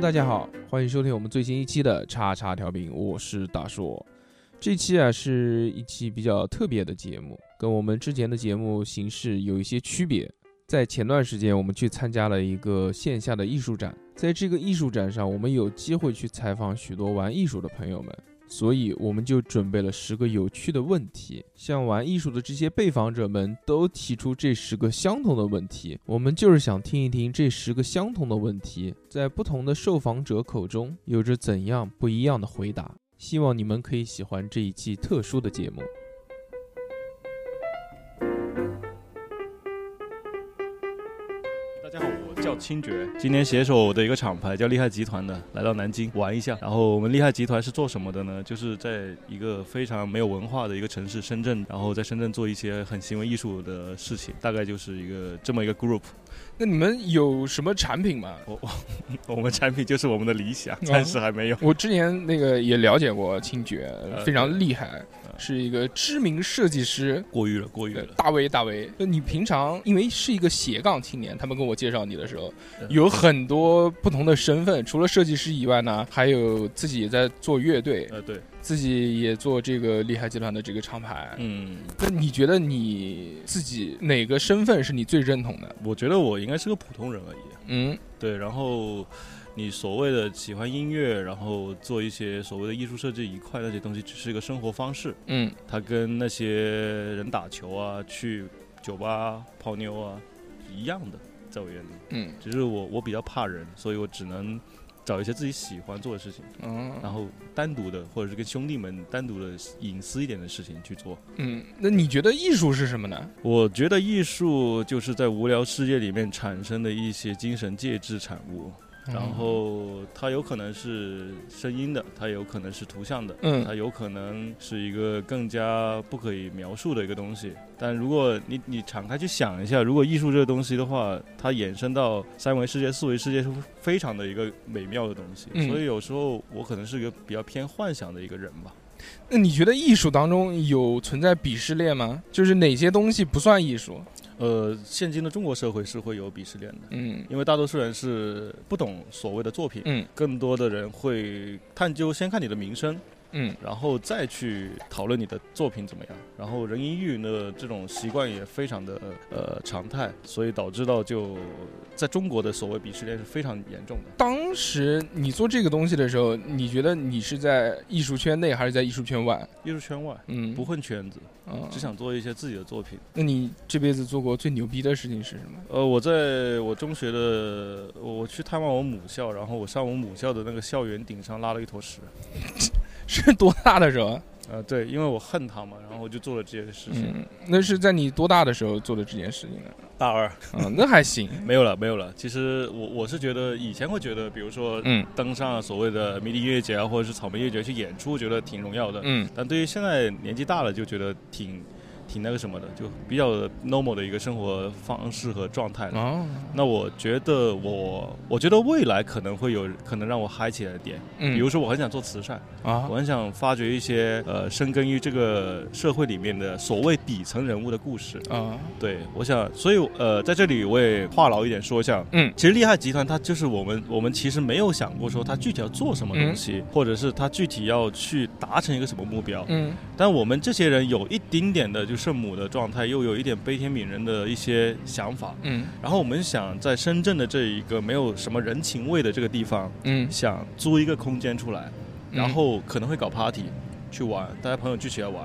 大家好，欢迎收听我们最新一期的叉叉调频，我是大硕。这期啊是一期比较特别的节目，跟我们之前的节目形式有一些区别。在前段时间，我们去参加了一个线下的艺术展，在这个艺术展上，我们有机会去采访许多玩艺术的朋友们，所以我们就准备了十个有趣的问题，向玩艺术的这些被访者们都提出这十个相同的问题。我们就是想听一听这十个相同的问题，在不同的受访者口中有着怎样不一样的回答。希望你们可以喜欢这一期特殊的节目。清觉，今天携手的一个厂牌叫厉害集团的，来到南京玩一下。然后我们厉害集团是做什么的呢？就是在一个非常没有文化的一个城市深圳，然后在深圳做一些很行为艺术的事情，大概就是一个这么一个 group。那你们有什么产品吗？我我 我们产品就是我们的理想，暂时还没有。我之前那个也了解过清觉，呃非常厉害，是一个知名设计师。过誉了，过誉了。大威，大卫，就你平常因为是一个斜杠青年，他们跟我介绍你的时候，嗯有很多不同的身份，除了设计师以外呢，还有自己也在做乐队，呃，对，自己也做这个厉害集团的这个厂牌。嗯，那你觉得你自己哪个身份是你最认同的？我觉得我应该是个普通人而已。嗯对，然后你所谓的喜欢音乐，然后做一些所谓的艺术设计一块那些东西，只是一个生活方式。嗯它跟那些人打球啊、去酒吧泡妞啊一样的，在我眼里。嗯只是我我比较怕人，所以我只能找一些自己喜欢做的事情，嗯，然后单独的或者是跟兄弟们单独的隐私一点的事情去做。嗯，那你觉得艺术是什么呢？我觉得艺术就是在无聊世界里面产生的一些精神介质产物。然后它有可能是声音的，它有可能是图像的，嗯它有可能是一个更加不可以描述的一个东西。但如果你你敞开去想一下，如果艺术这个东西的话，它衍生到三维世界、四维世界是非常的一个美妙的东西。嗯所以有时候我可能是一个比较偏幻想的一个人吧。那你觉得艺术当中有存在鄙视链吗？就是哪些东西不算艺术？呃，现今的中国社会是会有鄙视链的。嗯因为大多数人是不懂所谓的作品，嗯更多的人会探究先看你的名声，嗯然后再去讨论你的作品怎么样。然后人云亦云的这种习惯也非常的呃常态，所以导致到就在中国的所谓鄙视链是非常严重的。当时你做这个东西的时候，你觉得你是在艺术圈内还是在艺术圈外？艺术圈外嗯，不混圈子，嗯只想做一些自己的作品。那你这辈子做过最牛逼的事情是什么？呃，我在我中学的，我去探望我母校，然后我上我母校的那个校园顶上拉了一坨屎。是多大的时候？呃，对，因为我恨他嘛，然后我就做了这件事情。嗯，那是在你多大的时候做的这件事情呢？大二嗯，那还行。没有了，没有了。其实我我是觉得以前会觉得，比如说嗯登上所谓的迷笛音乐节啊，或者是草莓音乐节去演出，觉得挺荣耀的。嗯但对于现在年纪大了，就觉得挺挺那个什么的，就比较 normal 的一个生活方式和状态了。哦那我觉得我我觉得未来可能会有可能让我嗨起来的点，嗯，比如说我很想做慈善，啊我很想发掘一些呃深耕于这个社会里面的所谓底层人物的故事。啊对，我想，所以呃，在这里我也话痨一点说一下，嗯其实利害集团它就是我们，我们其实没有想过说它具体要做什么东西，或者是它具体要去达成一个什么目标。嗯但我们这些人有一丁点的就圣母的状态，又有一点悲天悯人的一些想法，嗯。然后我们想在深圳的这一个没有什么人情味的这个地方，嗯，想租一个空间出来，嗯。然后可能会搞 party 去玩，大家朋友聚起来玩，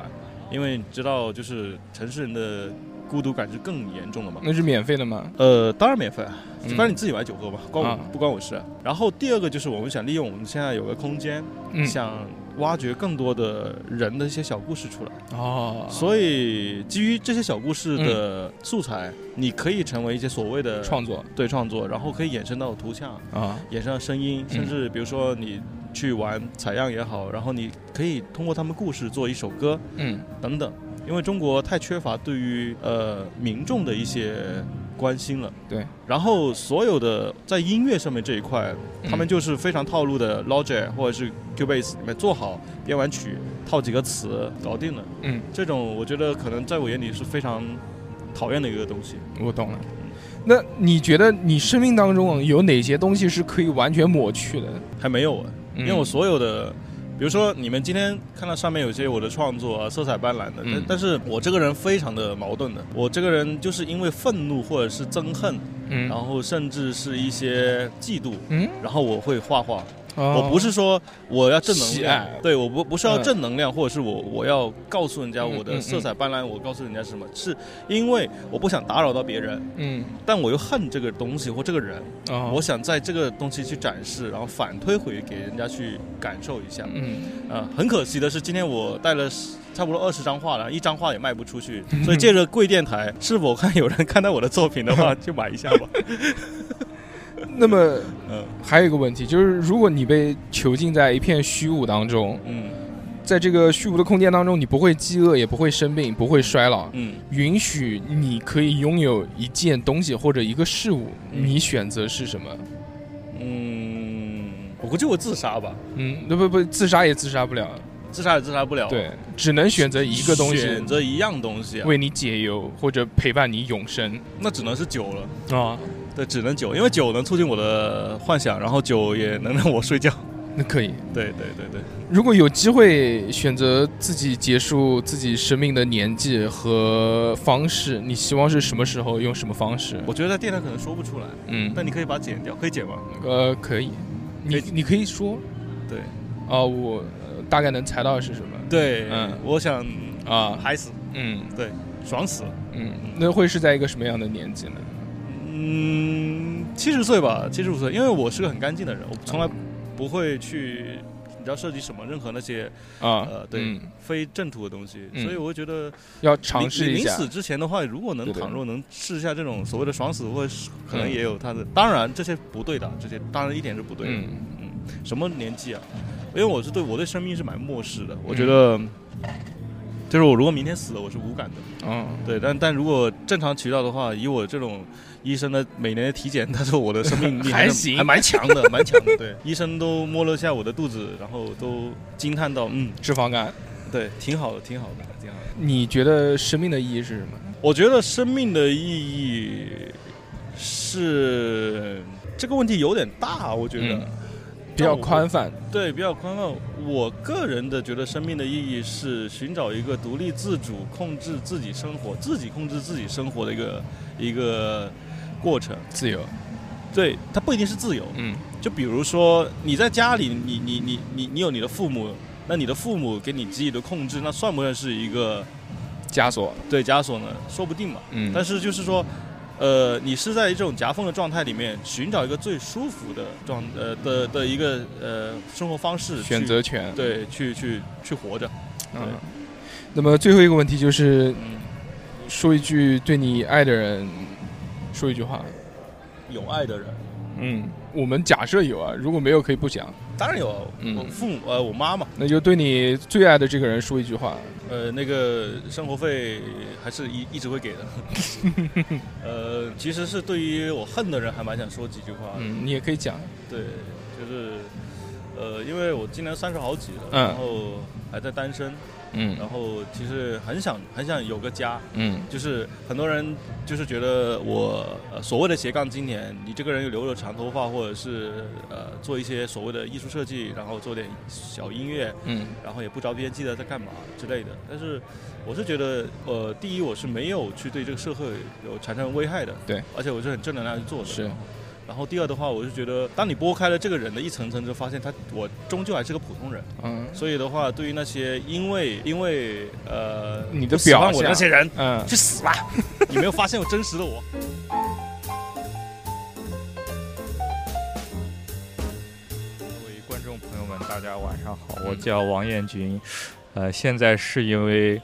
因为你知道，就是城市人的孤独感是更严重了嘛。那是免费的吗？呃，当然免费反正你自己买酒喝嘛，关我、啊。不关我事。然后第二个就是我们想利用我们现在有个空间，嗯。想挖掘更多的人的一些小故事出来。哦，所以基于这些小故事的素材，你可以成为一些所谓的创作。对创作，然后可以衍生到图像，啊。衍生到声音，嗯。甚至比如说你去玩采样也好，然后你可以通过他们故事做一首歌嗯。等等。因为中国太缺乏对于呃民众的一些关心了，对。然后所有的在音乐上面这一块，他们就是非常套路的 Logic 或者是 Cubase 里面做好编完曲，套几个词搞定了。嗯，这种我觉得可能在我眼里是非常讨厌的一个东西。我懂了。那你觉得你生命当中有哪些东西是可以完全抹去的？还没有啊，因为我所有的，比如说你们今天看到上面有些我的创作啊，色彩斑斓的，但、嗯。但是我这个人非常的矛盾的，我这个人就是因为愤怒或者是憎恨，嗯。然后甚至是一些嫉妒，嗯，然后我会画画。我我不是说我要正能量，对我不不是要嗯正能量，或者是我我要告诉人家我的色彩斑斓，我告诉人家是什么，是因为我不想打扰到别人，嗯，但我又恨这个东西或这个人，哦。我想在这个东西去展示，然后反推回给人家去感受一下。嗯。啊，很可惜的是，今天我带了差不多二十张画了，一张画也卖不出去，嗯 所以借着贵电台，是否看有人看到我的作品的话，就买一下吧。那么嗯还有一个问题就是，如果你被囚禁在一片虚无当中，嗯在这个虚无的空间当中，你不会饥饿，也不会生病，不会衰老，嗯，允许你可以拥有一件东西或者一个事物，嗯你选择是什么？嗯，我估计我自杀吧，嗯，那不不，自杀也自杀不了，自杀也自杀不了。，对，只能选择一个东西选择一样东西啊，为你解忧或者陪伴你永生那只能是酒了。啊。对，只能酒，因为酒能促进我的幻想，然后酒也能让我睡觉。那可以，对对对对，如果有机会选择自己结束自己生命的年纪和方式，你希望是什么时候，用什么方式？我觉得在电台可能说不出来，嗯，但你可以把它剪掉，可以剪吗？呃，可以，你可以你可以说对啊，我呃大概能猜到是什么对，嗯我想啊，嗨死，嗯对爽死。嗯，那会是在一个什么样的年纪呢？嗯，七十岁吧，七十五岁，因为我是个很干净的人，我从来不会去，你知道涉及什么任何那些啊，呃对嗯非正途的东西，嗯所以我会觉得要尝试一下临临死之前的话，如果能倘若能试一下这种所谓的爽死，或者是可能嗯也有它的，当然这些不对的，这些当然一点是不对的。嗯什么年纪啊？因为我是对我对生命是蛮漠视的，嗯我觉得。就是我如果明天死了，我是无感的。嗯对，但但如果正常渠道的话，以我这种医生的每年的体检，他说我的生命力 是还行还蛮强的，蛮强的。对，医生都摸了一下我的肚子，然后都惊叹到，嗯，脂肪肝，对，挺好的，挺好的，挺好的。你觉得生命的意义是什么？我觉得生命的意义是这个问题有点大，我觉得。嗯比较宽泛，对，比较宽泛。我个人的觉得，生命的意义是寻找一个独立自主、控制自己生活、自己控制自己生活的一个一个过程。自由，对，它不一定是自由。嗯就比如说你在家里，你你你你你有你的父母，那你的父母给你给予的控制，那算不算是一个枷锁，对枷锁呢？说不定嘛。嗯，但是就是说，呃，你是在这种夹缝的状态里面寻找一个最舒服的状呃的的一个呃生活方式，选择权，对，去去去活着。嗯。那么最后一个问题就是，嗯，说一句对你爱的人说一句话。有爱的人，嗯，我们假设有啊，如果没有可以不讲。当然有啊，嗯我父母呃我妈嘛，那就对你最爱的这个人说一句话。呃那个生活费还是一一直会给的。呃，其实是对于我恨的人还蛮想说几句话。嗯，你也可以讲。对，就是呃，因为我今年三十好几了，嗯然后还在单身，嗯然后其实很想很想有个家，嗯就是很多人就是觉得我、呃、所谓的斜杠青年，你这个人又留着长头发，或者是呃做一些所谓的艺术设计，然后做点小音乐，嗯然后也不着边际的在干嘛之类的。但是我是觉得，呃，第一我是没有去对这个社会有产生危害的，对，而且我是很正能量去做的。是。然后第二的话，我就觉得，当你拨开了这个人的一层层之后，发现他我终究还是个普通人。嗯所以的话，对于那些因为因为呃你的不喜欢我表现的那些人，嗯去死吧！你没有发现我真实的我？各位观众朋友们，大家晚上好，我叫王彦军，呃，现在是一位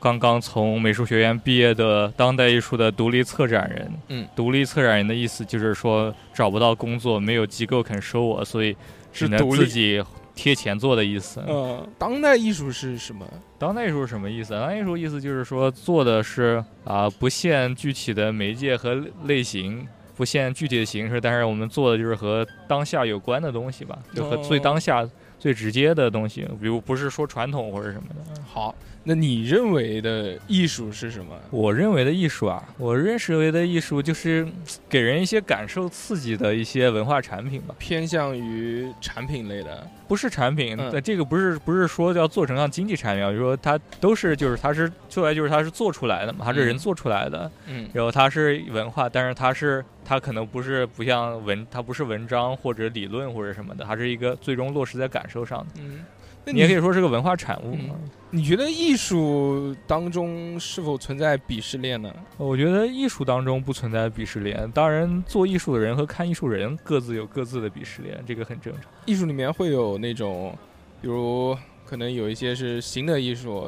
刚刚从美术学院毕业的当代艺术的独立策展人。嗯，独立策展人的意思就是说找不到工作，没有机构肯收我，所以只能自己贴钱做的意思。嗯，当代艺术是什么？当代艺术是什么意思？当代艺术意思就是说做的是啊、不限具体的媒介和类型，不限具体的形式，但是我们做的就是和当下有关的东西吧，就和最哦当下、最直接的东西，比如不是说传统或者什么的。好，那你认为的艺术是什么？我认为的艺术啊，我认识为的艺术就是嗯给人一些感受刺激的一些文化产品吧，偏向于产品类的，不是产品，嗯呃这个不是不是说要做成像经济产品啊，比如说它都是就是它是出来就是它是做出来的嘛，它是人嗯做出来的，嗯然后它是文化，但是它是它可能不是不像文，它不是文章或者理论或者什么的，它是一个最终落实在感受上的。嗯，那你也可以说是个文化产物嘛。你觉得艺术当中是否存在鄙视链呢？我觉得艺术当中不存在鄙视链，当然做艺术的人和看艺术人各自有各自的鄙视链，这个很正常。艺术里面会有那种，比如可能有一些是新的艺术，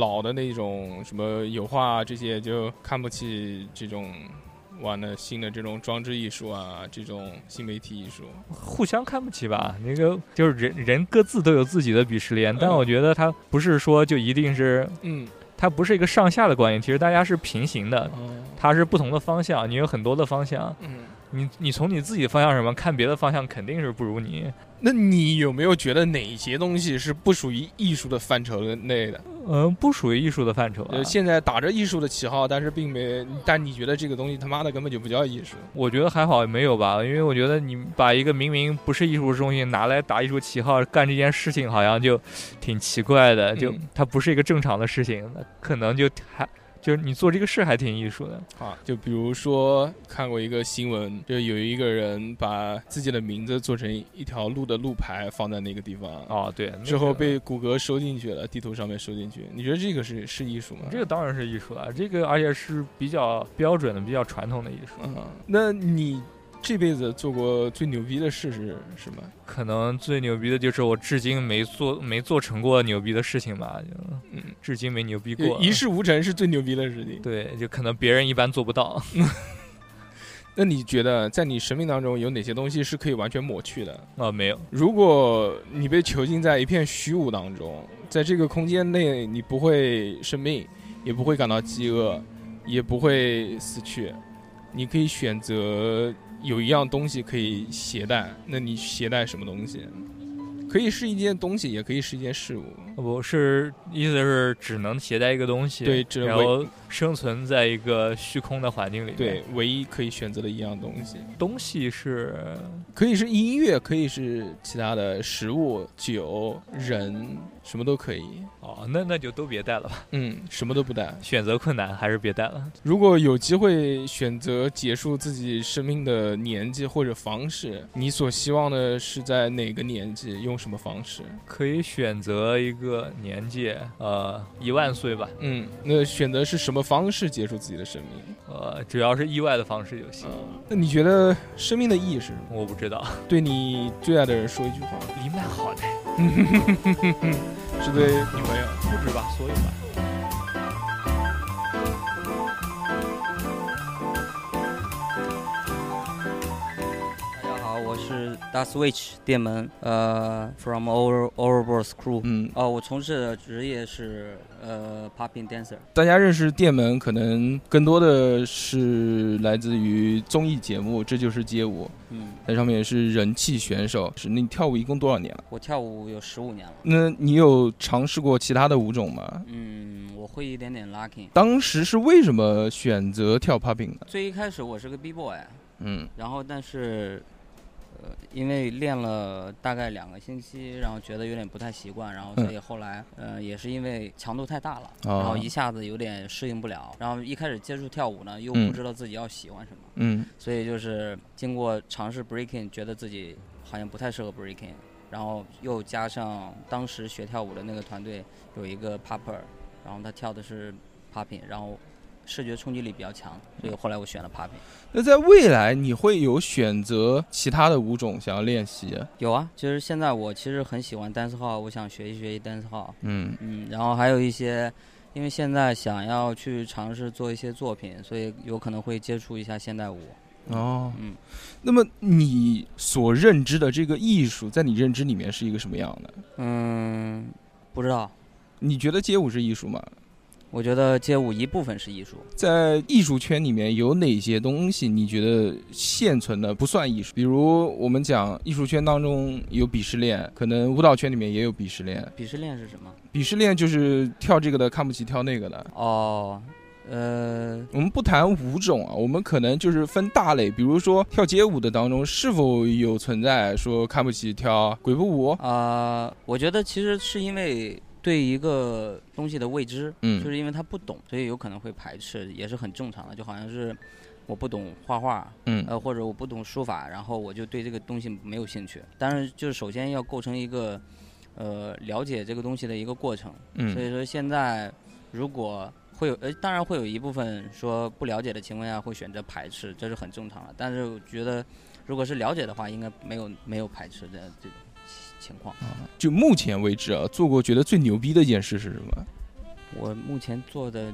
老的那种什么油画啊这些就看不起这种玩的新的这种装置艺术啊，这种新媒体艺术。互相看不起吧，那个就是人人各自都有自己的鄙视链，但嗯我觉得它不是说就一定是，嗯它不是一个上下的关系，其实大家是平行的，嗯它是不同的方向，你有很多的方向，嗯。你你从你自己的方向什么看别的方向肯定是不如你，那你有没有觉得哪些东西是不属于艺术的范畴内的？嗯，不属于艺术的范畴、啊呃，。现在打着艺术的旗号，但是并没，但你觉得这个东西他妈的根本就不叫艺术。我觉得还好没有吧，因为我觉得你把一个明明不是艺术的东西拿来打艺术旗号干这件事情，好像就挺奇怪的，就嗯它不是一个正常的事情，那可能就还就是你做这个事还挺艺术的。啊，就比如说看过一个新闻，就有一个人把自己的名字做成一条路的路牌放在那个地方，啊，对，那之后被谷歌收进去了，地图上面收进去。你觉得这个是是艺术吗？这个当然是艺术了，这个而且是比较标准的、比较传统的艺术。嗯，那你这辈子做过最牛逼的事是什么？可能最牛逼的就是我至今没做没做成过牛逼的事情吧，就嗯，至今没牛逼过。一事无成是最牛逼的事情。对，就可能别人一般做不到。那你觉得在你生命当中有哪些东西是可以完全抹去的？啊，没有，如果你被囚禁在一片虚无当中，在这个空间内，你不会生病，也不会感到饥饿，也不会死去，你可以选择有一样东西可以携带，那你携带什么东西？可以是一件东西，也可以是一件事物。不是意思是只能携带一个东西，对只能为然后生存在一个虚空的环境里面。对，，唯一可以选择的一样东西，东西是可以是音乐，可以是其他的食物、酒、人，什么都可以。哦，那那就都别带了吧，嗯，什么都不带。选择困难还是别带了。如果有机会选择结束自己生命的年纪或者方式，你所希望的是在哪个年纪，用什么方式？可以选择一个年纪，呃，一万岁吧，嗯，那选择是什么方式结束自己的生命？呃，只要是意外的方式就行。嗯，那你觉得生命的意义是什么？我不知道，对你最爱的人说一句话，你蛮好的，是对女朋友。不止吧，所有吧。大 Switch 电门，呃，from Over Overboard Crew。嗯，哦，我从事的职业是呃 popping dancer。大家认识电门，可能更多的是来自于综艺节目《这就是街舞》，嗯，在上面是人气选手。是，那你跳舞一共多少年了？我跳舞有十五年了。那你有尝试过其他的舞种吗？嗯，我会一点点 locking。当时是为什么选择跳 popping 呢？最一开始我是个 b boy，嗯然后但是呃，因为练了大概两个星期，然后觉得有点不太习惯，然后所以后来呃也是因为强度太大了，然后哦一下子有点适应不了。然后一开始接触跳舞呢，又嗯不知道自己要喜欢什么。嗯所以就是经过尝试 breaking，觉得自己好像不太适合 breaking，然后又加上当时学跳舞的那个团队有一个 popper，然后他跳的是 popping，然后视觉冲击力比较强，所以后来我选了 popping。那在未来你会有选择其他的舞种想要练习？有啊，其实现在我其实很喜欢 dance hall，我想学习学习 dance hall，嗯嗯，然后还有一些。因为现在想要去尝试做一些作品，所以有可能会接触一下现代舞。哦，嗯，那么你所认知的这个艺术，在你认知里面是一个什么样的？嗯，不知道，你觉得街舞是艺术吗？我觉得街舞一部分是艺术，在艺术圈里面有哪些东西你觉得现存的不算艺术？比如我们讲艺术圈当中有鄙视链，可能舞蹈圈里面也有鄙视链。鄙视链是什么？鄙视链就是跳这个的看不起跳那个的。哦，呃，我们不谈舞种啊，我们可能就是分大类，比如说跳街舞的当中是否有存在说看不起跳鬼步舞？啊，我觉得其实是因为对一个东西的未知，嗯就是因为他不懂，所以有可能会排斥，也是很正常的。就好像是我不懂画画，嗯呃，或者我不懂书法，然后我就对这个东西没有兴趣。但是就是首先要构成一个呃了解这个东西的一个过程。所嗯以说现在如果会有，呃，当然会有一部分说不了解的情况下会选择排斥，这是很正常的。但是我觉得，如果是了解的话，应该没有没有排斥的这种情况。就目前为止啊，做过觉得最牛逼的一件事是什么？我目前做的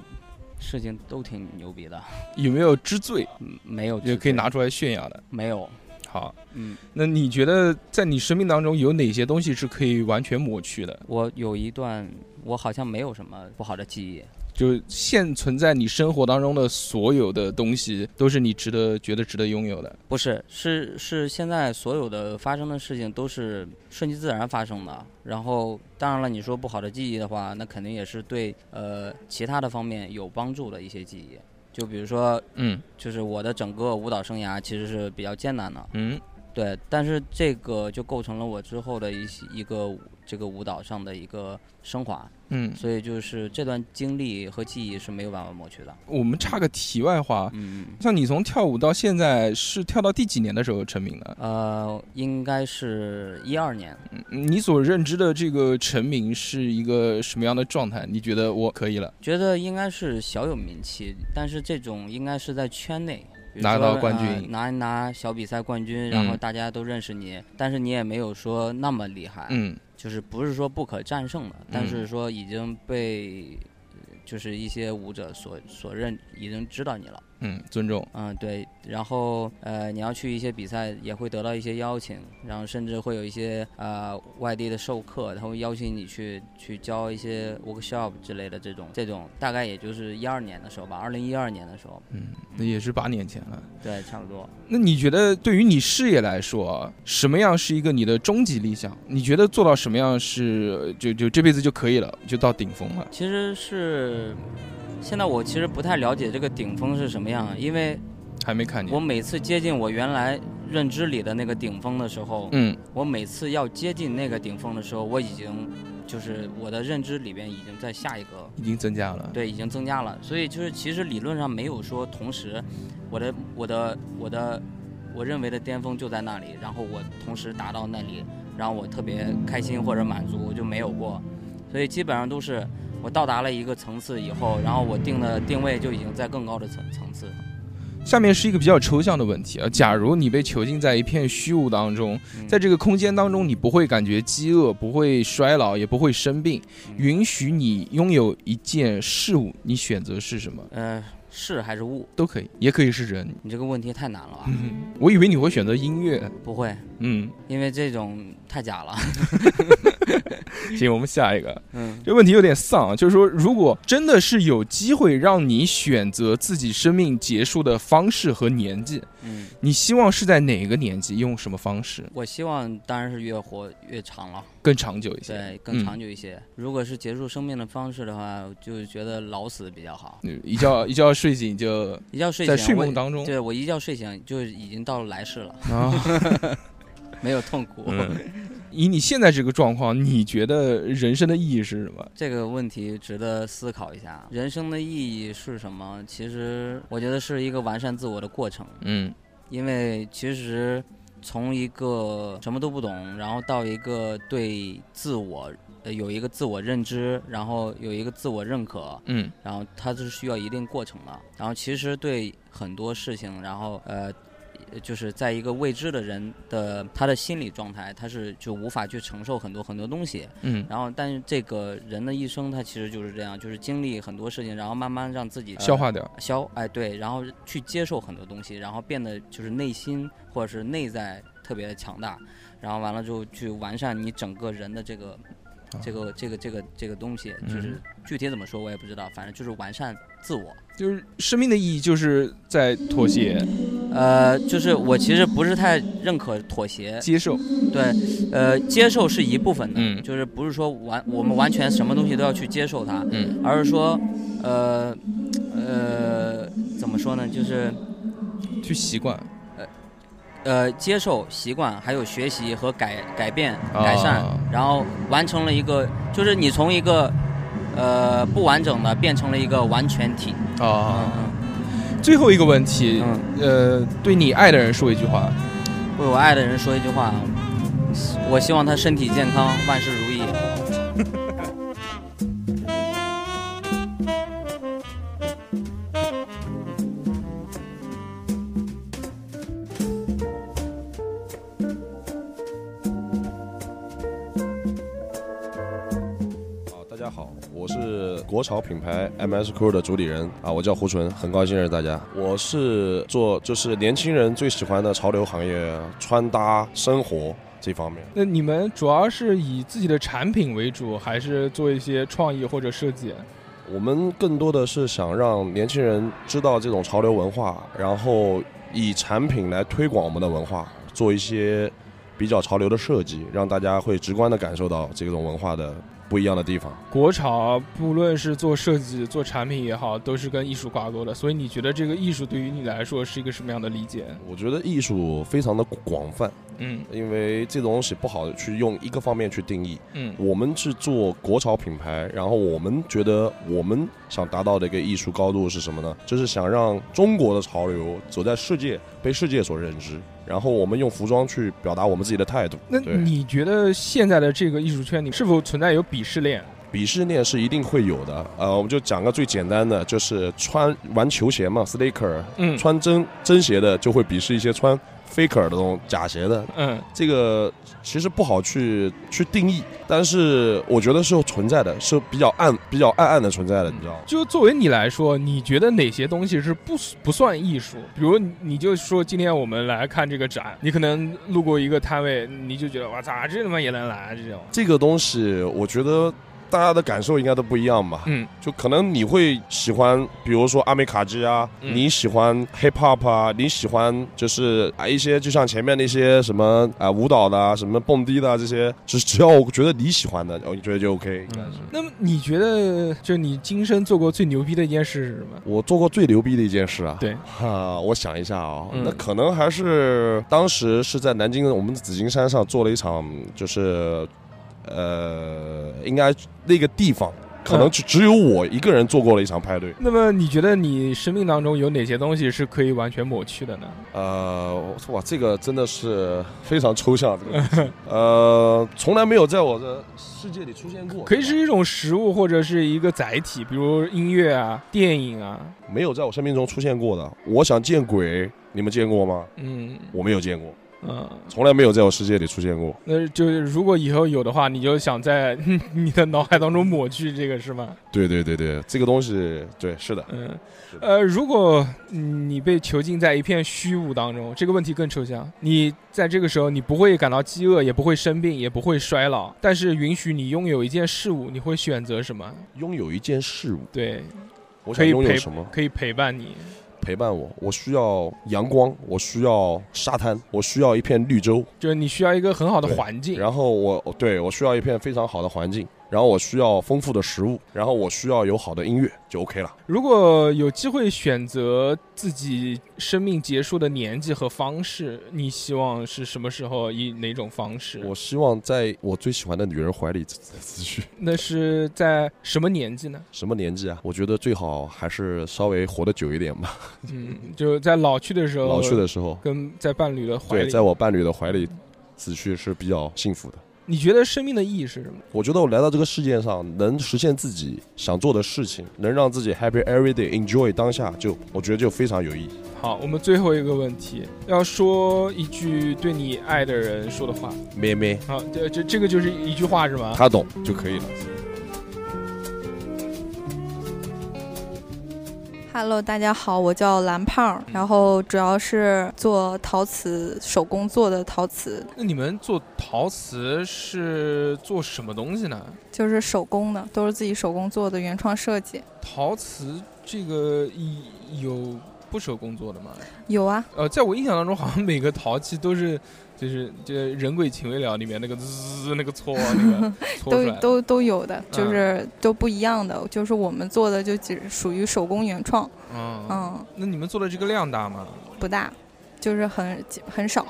事情都挺牛逼的，有没有之最？嗯没有也可以拿出来炫耀的。没有，好，嗯，那你觉得在你生命当中有哪些东西是可以完全抹去的？我有一段我好像没有什么不好的记忆，就现存在你生活当中的所有的东西，都是你值得觉得值得拥有的。不是，是是现在所有的发生的事情都是顺其自然发生的。然后，当然了，你说不好的记忆的话，那肯定也是对呃其他的方面有帮助的一些记忆。就比如说，嗯就是我的整个舞蹈生涯其实是比较艰难的，嗯对，但是这个就构成了我之后的一些一个这个舞蹈上的一个升华，嗯，所以就是这段经历和记忆是没有办法抹去的。我们插个题外话，嗯，像你从跳舞到现在是跳到第几年的时候成名的？呃，应该是一二年。嗯你所认知的这个成名是一个什么样的状态？你觉得我可以了？觉得应该是小有名气，但是这种应该是在圈内。拿到冠军呃拿一拿小比赛冠军，然后嗯大家都认识你，但是你也没有说那么厉害，嗯就是不是说不可战胜的，但是说已经被，呃就是一些舞者所所认，已经知道你了。嗯，尊重。嗯，对，然后呃，你要去一些比赛，也会得到一些邀请，然后甚至会有一些呃外地的授课，他会邀请你去去教一些 workshop 之类的这种这种，大概也就是一二年的时候吧，二零一二年的时候，嗯，那也是八年前了。对，差不多。那你觉得对于你事业来说啊，什么样是一个你的终极理想？你觉得做到什么样是就就这辈子就可以了，就到顶峰了？其实是现在我其实不太了解这个顶峰是什么样，因为还没看见我。每次接近我原来认知里的那个顶峰的时候，嗯我每次要接近那个顶峰的时候，我已经就是我的认知里边已经在下一个，已经增加了。对，已经增加了。所以就是其实理论上没有说同时，我的我的我的我认为的巅峰就在那里，然后我同时达到那里，然后我特别开心或者满足，我就没有过。所以基本上都是我到达了一个层次以后，然后我定的定位就已经在更高的层层次。下面是一个比较抽象的问题啊，假如你被囚禁在一片虚无当中，嗯在这个空间当中，你不会感觉饥饿，不会衰老，也不会生病，嗯允许你拥有一件事物，你选择是什么呃是还是物？都可以，也可以是人。你这个问题太难了吧？嗯，我以为你会选择音乐。不会，嗯，因为这种太假了。行，我们下一个。嗯这问题有点丧啊，就是说，如果真的是有机会让你选择自己生命结束的方式和年纪，嗯，你希望是在哪个年纪，用什么方式我希望当然是越活越长了。更长久一些？对，更长久一些。如果是结束生命的方式的话，就觉得老死比较好。嗯，一觉 一觉睡醒就一觉睡醒，在睡梦当中对我一觉睡醒就已经到了来世了，啊，没有痛苦。嗯，以你现在这个状况，你觉得人生的意义是什么？这个问题值得思考一下。人生的意义是什么？其实我觉得是一个完善自我的过程。嗯因为其实从一个什么都不懂，然后到一个对自我呃有一个自我认知，然后有一个自我认可，嗯然后它是需要一定过程的。然后其实对很多事情，然后呃。就是在一个未知的人的他的心理状态，他是就无法去承受很多很多东西。嗯然后，但是这个人的一生，他其实就是这样，就是经历很多事情，然后慢慢让自己、呃消化掉。消哎对，然后去接受很多东西，然后变得就是内心或者是内在特别的强大，然后完了之后去完善你整个人的这个。这个这个这个这个东西，就是嗯具体怎么说我也不知道，反正就是完善自我。就是生命的意义就是在妥协、呃，就是我其实不是太认可妥协，接受。对，呃，接受是一部分的，嗯就是不是说完我们完全什么东西都要去接受它，嗯，而是说，呃，呃，怎么说呢？就是去习惯、呃，接受、习惯，还有学习和改改变、改善，啊然后完成了一个，就是你从一个呃不完整的变成了一个完全体。啊。嗯最后一个问题，嗯，呃，对你爱的人说一句话。为我爱的人说一句话，我希望他身体健康，万事如国潮品牌 MS Crew 的主理人啊，我叫胡纯，很高兴认识大家。我是做就是年轻人最喜欢的潮流行业，穿搭、生活这方面。那你们主要是以自己的产品为主，还是做一些创意或者设计？我们更多的是想让年轻人知道这种潮流文化，然后以产品来推广我们的文化，做一些比较潮流的设计，让大家会直观的感受到这种文化的不一样的地方。国潮不论是做设计、做产品也好，都是跟艺术挂钩的。所以你觉得这个艺术对于你来说是一个什么样的理解？我觉得艺术非常的广泛，嗯因为这东西不好去用一个方面去定义。嗯我们是做国潮品牌，然后我们觉得我们想达到的一个艺术高度是什么呢？就是想让中国的潮流走在世界，被世界所认知。然后我们用服装去表达我们自己的态度。那你觉得现在的这个艺术圈里是否存在有鄙视链？鄙视链是一定会有的。呃，我们就讲个最简单的，就是穿玩球鞋嘛，sneaker，嗯穿真真鞋的就会鄙视一些穿 faker 的这种假鞋的。嗯，这个其实不好去去定义，但是我觉得是存在的，是比较暗、比较暗暗的存在的，你知道吗？就作为你来说，你觉得哪些东西是不不算艺术？比如你就说今天我们来看这个展，你可能路过一个摊位，你就觉得哇操，这他妈也能来这种。这个东西，我觉得大家的感受应该都不一样吧。嗯就可能你会喜欢，比如说阿美卡基啊，嗯你喜欢 hip hop 啊，你喜欢就是啊一些就像前面那些什么啊舞蹈的啊，什么蹦迪的啊这些，只只要我觉得你喜欢的，我觉得就 OK。应该是。那么你觉得，就你今生做过最牛逼的一件事是什么？我做过最牛逼的一件事啊，对哈、我想一下啊、嗯那可能还是当时是在南京我们紫金山上做了一场，就是呃，应该那个地方可能只有我一个人做过了一场派对。那么你觉得你生命当中有哪些东西是可以完全抹去的呢？呃，哇，这个真的是非常抽象，这个 呃，从来没有在我的世界里出现过，可以是一种食物或者是一个载体，比如音乐啊、电影啊。没有在我生命中出现过的。我想见鬼，你们见过吗？嗯我没有见过，嗯，从来没有在我世界里出现过。那就是如果以后有的话，你就想在 你的脑海当中抹去这个是吗？对对对对，这个东西，对，是的。嗯呃，如果嗯你被囚禁在一片虚无当中，这个问题更抽象。你在这个时候，你不会感到饥饿，也不会生病，也不会衰老，但是允许你拥有一件事物，你会选择什么？拥有一件事物，对，我想可以陪拥有什么？可以陪伴你。陪伴我，我需要阳光，我需要沙滩，我需要一片绿洲，就是你需要一个很好的环境。然后我对我需要一片非常好的环境，然后我需要丰富的食物，然后我需要有好的音乐，就 OK 了。如果有机会选择自己生命结束的年纪和方式，你希望是什么时候？以哪种方式？我希望在我最喜欢的女人怀里死去。那是在什么年纪呢？什么年纪啊？我觉得最好还是稍微活得久一点吧。嗯，就在老去的时候，老去的时候，跟在伴侣的怀里对，在我伴侣的怀里死去是比较幸福的。你觉得生命的意义是什么？我觉得我来到这个世界上，能实现自己想做的事情，能让自己 happy every day，enjoy 当下，就我觉得就非常有意义。好，我们最后一个问题，要说一句对你爱的人说的话。咩咩，好，这这这个就是一句话是吗？他懂就可以了。Hello，大家好，我叫蓝胖，然后主要是做陶瓷手工做的陶瓷，那你们做陶瓷是做什么东西呢？就是手工的，都是自己手工做的原创设计。陶瓷这个有不手工做的吗？有啊，呃，在我印象当中，好像每个陶器都是。就是就人鬼情未了里面那个滋那个搓那个 搓都都都有的，就是都不一样的。就是我们做的就只属于手工原创。嗯嗯，那你们做的这个量大吗？不大，就是很很少。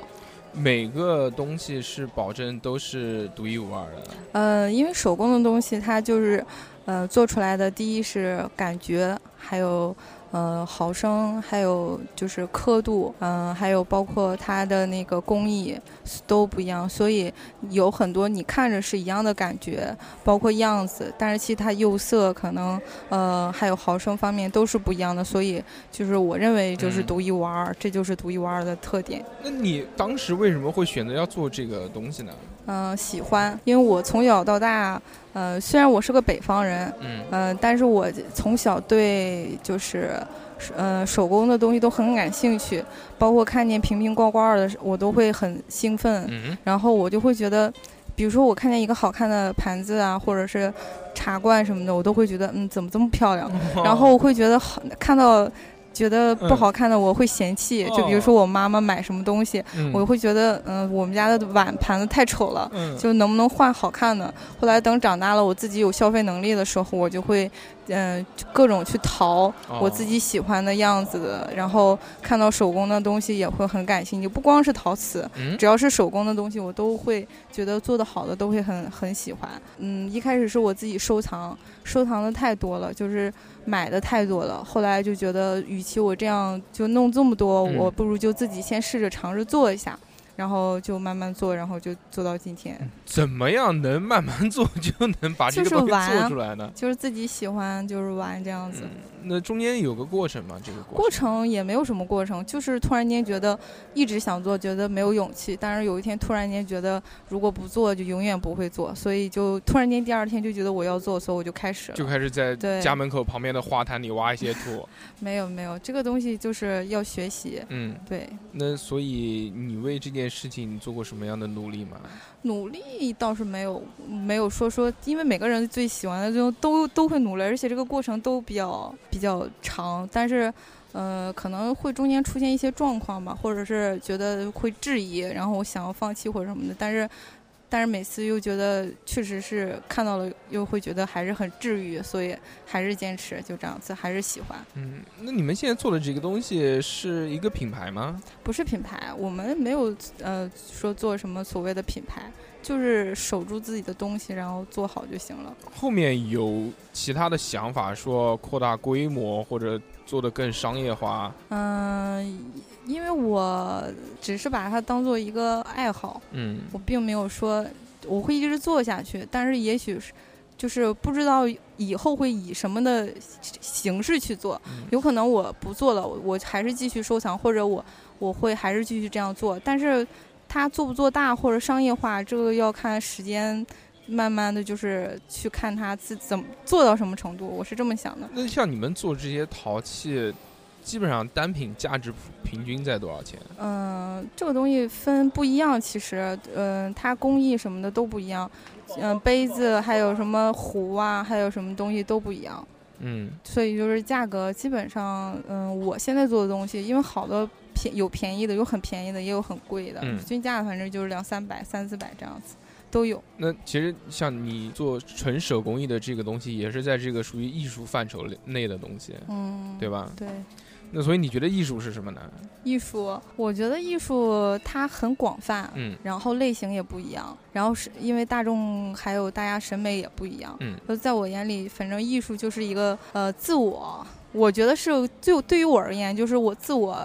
每个东西是保证都是独一无二的。呃，因为手工的东西，它就是呃做出来的，第一是感觉，还有。嗯，毫升还有就是刻度，嗯，还有包括它的那个工艺都不一样，所以有很多你看着是一样的感觉，包括样子，但是其实它釉色可能，呃，还有毫升方面都是不一样的，所以就是我认为就是独一无二，这就是独一无二的特点。那你当时为什么会选择要做这个东西呢？嗯，喜欢，因为我从小到大，呃，虽然我是个北方人，嗯，但是我从小对就是，呃，手工的东西都很感兴趣，包括看见瓶瓶罐罐的，我都会很兴奋，然后我就会觉得，比如说我看见一个好看的盘子啊，或者是茶罐什么的，我都会觉得，嗯，怎么这么漂亮？然后我会觉得好看到。觉得不好看的我会嫌弃，就比如说我妈妈买什么东西，我会觉得嗯我们家的碗盘子太丑了，就能不能换好看的？后来等长大了，我自己有消费能力的时候，我就会嗯各种去淘我自己喜欢的样子的，然后看到手工的东西也会很感兴趣。不光是陶瓷，只要是手工的东西，我都会觉得做的好的都会很很喜欢。嗯，一开始是我自己收藏，收藏的太多了，就是。买的太多了，后来就觉得，与其我这样就弄这么多，我不如就自己先试着尝试做一下。然后就慢慢做，然后就做到今天。怎么样能慢慢做就能把这个东西做出来呢？就是自己喜欢，就是玩这样子。那中间有个过程吗？这个过程也没有什么过程，就是突然间觉得一直想做，觉得没有勇气。但是有一天突然间觉得，如果不做就永远不会做，所以就突然间第二天就觉得我要做，所以我就开始了。就开始在家门口旁边的花坛里挖一些土。没有没有，这个东西就是要学习。嗯，对。那所以你为这件。事情做过什么样的努力吗？努力倒是没有，没有说说，因为每个人最喜欢的就都都会努力，而且这个过程都比较比较长。但是，呃，可能会中间出现一些状况吧，或者是觉得会质疑，然后想要放弃或者什么的。但是。但是每次又觉得确实是看到了，又会觉得还是很治愈，所以还是坚持就这样子，还是喜欢。嗯，那你们现在做的这个东西是一个品牌吗？不是品牌，我们没有呃说做什么所谓的品牌，就是守住自己的东西，然后做好就行了。后面有其他的想法，说扩大规模或者做的更商业化？嗯。因为我只是把它当做一个爱好，嗯，我并没有说我会一直做下去，但是也许是，就是不知道以后会以什么的形式去做，有可能我不做了，我还是继续收藏，或者我我会还是继续这样做，但是它做不做大或者商业化，这个要看时间，慢慢的就是去看它自怎么做到什么程度，我是这么想的。那像你们做这些陶器。基本上单品价值平均在多少钱？嗯，这个东西分不一样，其实，嗯，它工艺什么的都不一样，嗯，杯子还有什么壶啊，还有什么东西都不一样，嗯，所以就是价格基本上，嗯，我现在做的东西，因为好的便有便宜的，有很便宜的，也有很贵的，均价反正就是两三百、三四百这样子都有。那其实像你做纯手工艺的这个东西，也是在这个属于艺术范畴内的东西，嗯，对吧？对。那所以你觉得艺术是什么呢？艺术，我觉得艺术它很广泛，嗯，然后类型也不一样，然后是因为大众还有大家审美也不一样，嗯，在我眼里，反正艺术就是一个呃自我，我觉得是就对于我而言，就是我自我，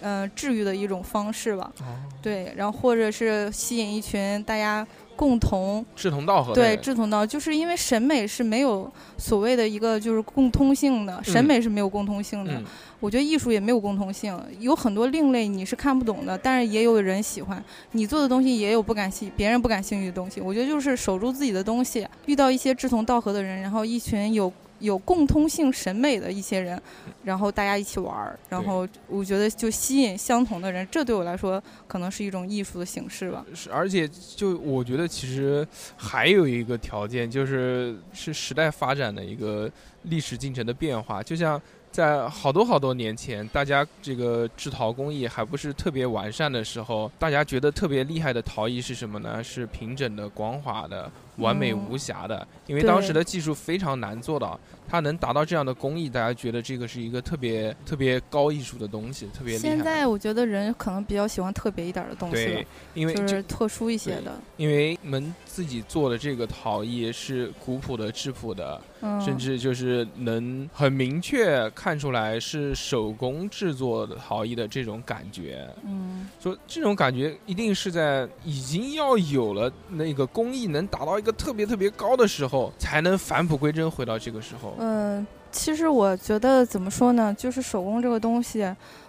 呃治愈的一种方式吧，哦，对，然后或者是吸引一群大家。共同志同道合，对志同道，就是因为审美是没有所谓的一个就是共通性的，审美是没有共通性的。我觉得艺术也没有共通性，有很多另类你是看不懂的，但是也有人喜欢你做的东西，也有不感兴别人不感兴趣的东西。我觉得就是守住自己的东西，遇到一些志同道合的人，然后一群有有共通性审美的一些人，然后大家一起玩儿，然后我觉得就吸引相同的人，这对我来说可能是一种艺术的形式吧。是，而且就我觉得其实还有一个条件，就是是时代发展的一个历史进程的变化，就像。在好多好多年前，大家这个制陶工艺还不是特别完善的时候，大家觉得特别厉害的陶艺是什么呢？是平整的、光滑的、完美无瑕的。因为当时的技术非常难做到，它能达到这样的工艺，大家觉得这个是一个特别特别高艺术的东西，特别厉害。现在我觉得人可能比较喜欢特别一点的东西，对，因为就是特殊一些的。因为我们自己做的这个陶艺是古朴的、质朴的。甚至就是能很明确看出来是手工制作的陶艺的这种感觉。嗯，说这种感觉一定是在已经要有了那个工艺能达到一个特别特别高的时候，才能返璞归真回到这个时候。嗯，其实我觉得怎么说呢，就是手工这个东西，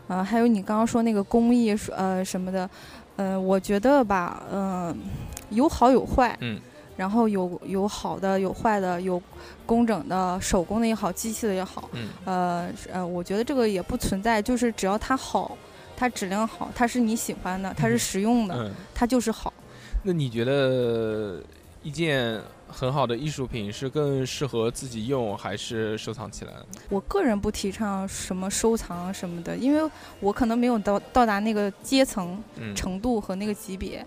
啊，还有你刚刚说那个工艺，呃什么的，嗯，我觉得吧，嗯，有好有坏。嗯。然后有有好的，有坏的，有工整的、手工的也好，机器的也好。嗯。呃呃，我觉得这个也不存在，就是只要它好，它质量好，它是你喜欢的，它是实用的，它就是好。那你觉得一件很好的艺术品是更适合自己用，还是收藏起来？我个人不提倡什么收藏什么的，因为我可能没有到到达那个阶层、程度和那个级别。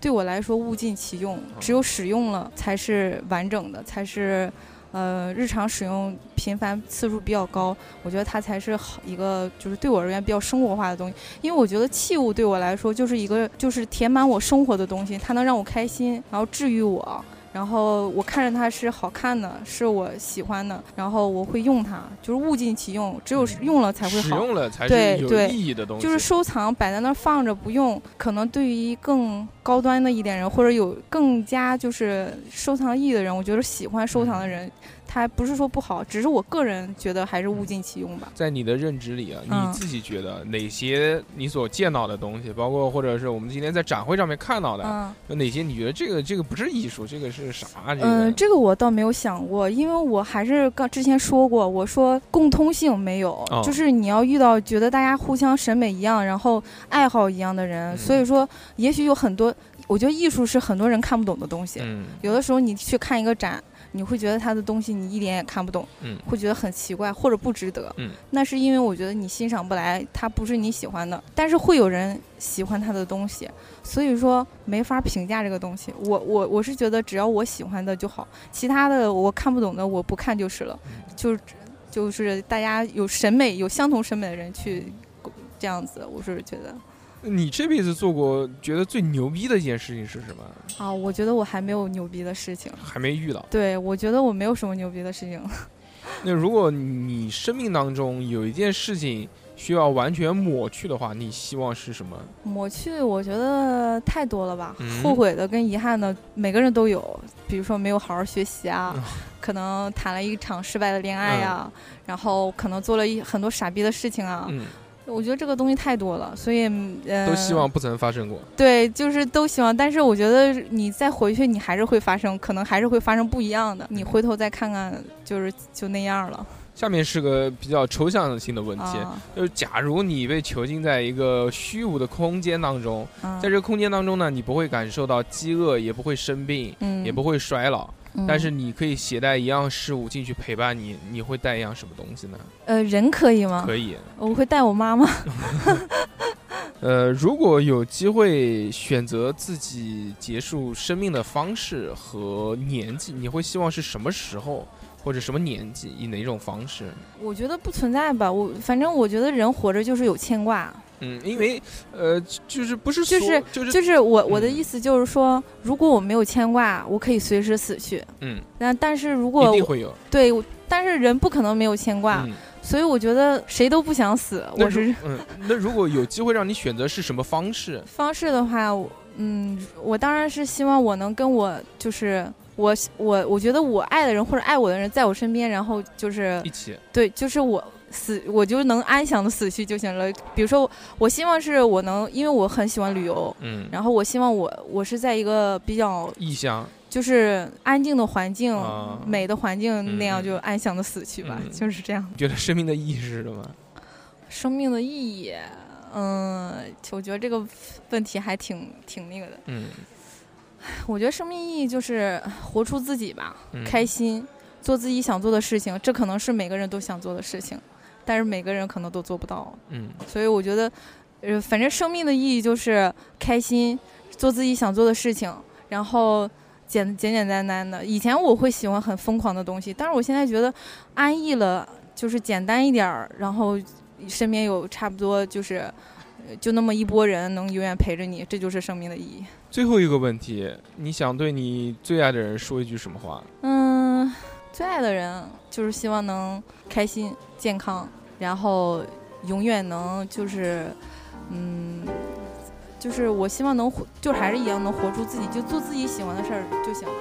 对我来说，物尽其用，只有使用了才是完整的，才是，呃，日常使用频繁次数比较高，我觉得它才是好一个，就是对我而言比较生活化的东西。因为我觉得器物对我来说就是一个，就是填满我生活的东西，它能让我开心，然后治愈我。然后我看着它是好看的，是我喜欢的，然后我会用它，就是物尽其用，只有用了才会好。使用了才是有意义的东西。就是收藏摆在那儿放着不用，可能对于更高端的一点人，或者有更加就是收藏意义的人，我觉得喜欢收藏的人。它不是说不好，只是我个人觉得还是物尽其用吧。在你的认知里啊，你自己觉得哪些你所见到的东西，包括或者是我们今天在展会上面看到的，有哪些你觉得这个这个不是艺术，这个是啥？嗯，这个我倒没有想过，因为我还是刚之前说过，我说共通性没有，就是你要遇到觉得大家互相审美一样，然后爱好一样的人，所以说也许有很多，我觉得艺术是很多人看不懂的东西。嗯，有的时候你去看一个展。你会觉得他的东西你一点也看不懂，嗯，会觉得很奇怪或者不值得，嗯，那是因为我觉得你欣赏不来，他不是你喜欢的，但是会有人喜欢他的东西，所以说没法评价这个东西。我我我是觉得只要我喜欢的就好，其他的我看不懂的我不看就是了，就就是大家有审美有相同审美的人去这样子，我是觉得。你这辈子做过觉得最牛逼的一件事情是什么？啊，我觉得我还没有牛逼的事情，还没遇到。对，我觉得我没有什么牛逼的事情。那如果你生命当中有一件事情需要完全抹去的话，你希望是什么？抹去，我觉得太多了吧。后悔的跟遗憾的，每个人都有。比如说没有好好学习啊，可能谈了一场失败的恋爱呀，然后可能做了一很多傻逼的事情啊。我觉得这个东西太多了，所以呃，都希望不曾发生过。对，就是都希望，但是我觉得你再回去，你还是会发生，可能还是会发生不一样的。你回头再看看，就是就那样了。下面是个比较抽象性的问题，就是假如你被囚禁在一个虚无的空间当中，在这个空间当中呢，你不会感受到饥饿，也不会生病，也不会衰老。但是你可以携带一样事物进去陪伴你，你会带一样什么东西呢？呃，人可以吗？可以，我会带我妈妈。呃，如果有机会选择自己结束生命的方式和年纪，你会希望是什么时候或者什么年纪，以哪种方式？我觉得不存在吧，我反正我觉得人活着就是有牵挂。嗯，因为呃，就是不是就是就是就是我我的意思就是说，如果我没有牵挂，我可以随时死去。嗯，那但是如果一定会有对，但是人不可能没有牵挂，所以我觉得谁都不想死。我是嗯，那如果有机会让你选择是什么方式？方式的话，嗯，我当然是希望我能跟我就是我我我觉得我爱的人或者爱我的人在我身边，然后就是一起对，就是我。死我就能安详的死去就行了。比如说，我希望是我能，因为我很喜欢旅游，嗯，然后我希望我我是在一个比较异乡，就是安静的环境、啊美的环境那样嗯就安详的死去吧，嗯就是这样。你觉得生命的意义是什么？生命的意义，嗯，我觉得这个问题还挺挺那个的。嗯，我觉得生命意义就是活出自己吧，嗯开心，做自己想做的事情。这可能是每个人都想做的事情，但是每个人可能都做不到。嗯所以我觉得，呃，反正生命的意义就是开心，做自己想做的事情，然后简简简单单的。以前我会喜欢很疯狂的东西，但是我现在觉得安逸了，就是简单一点儿，然后身边有差不多就是。呃就那么一波人能永远陪着你，这就是生命的意义。最后一个问题，你想对你最爱的人说一句什么话？嗯，最爱的人就是希望能开心、健康，然后永远能就是，嗯，就是我希望能活，就还是一样能活出自己，就做自己喜欢的事儿就行了。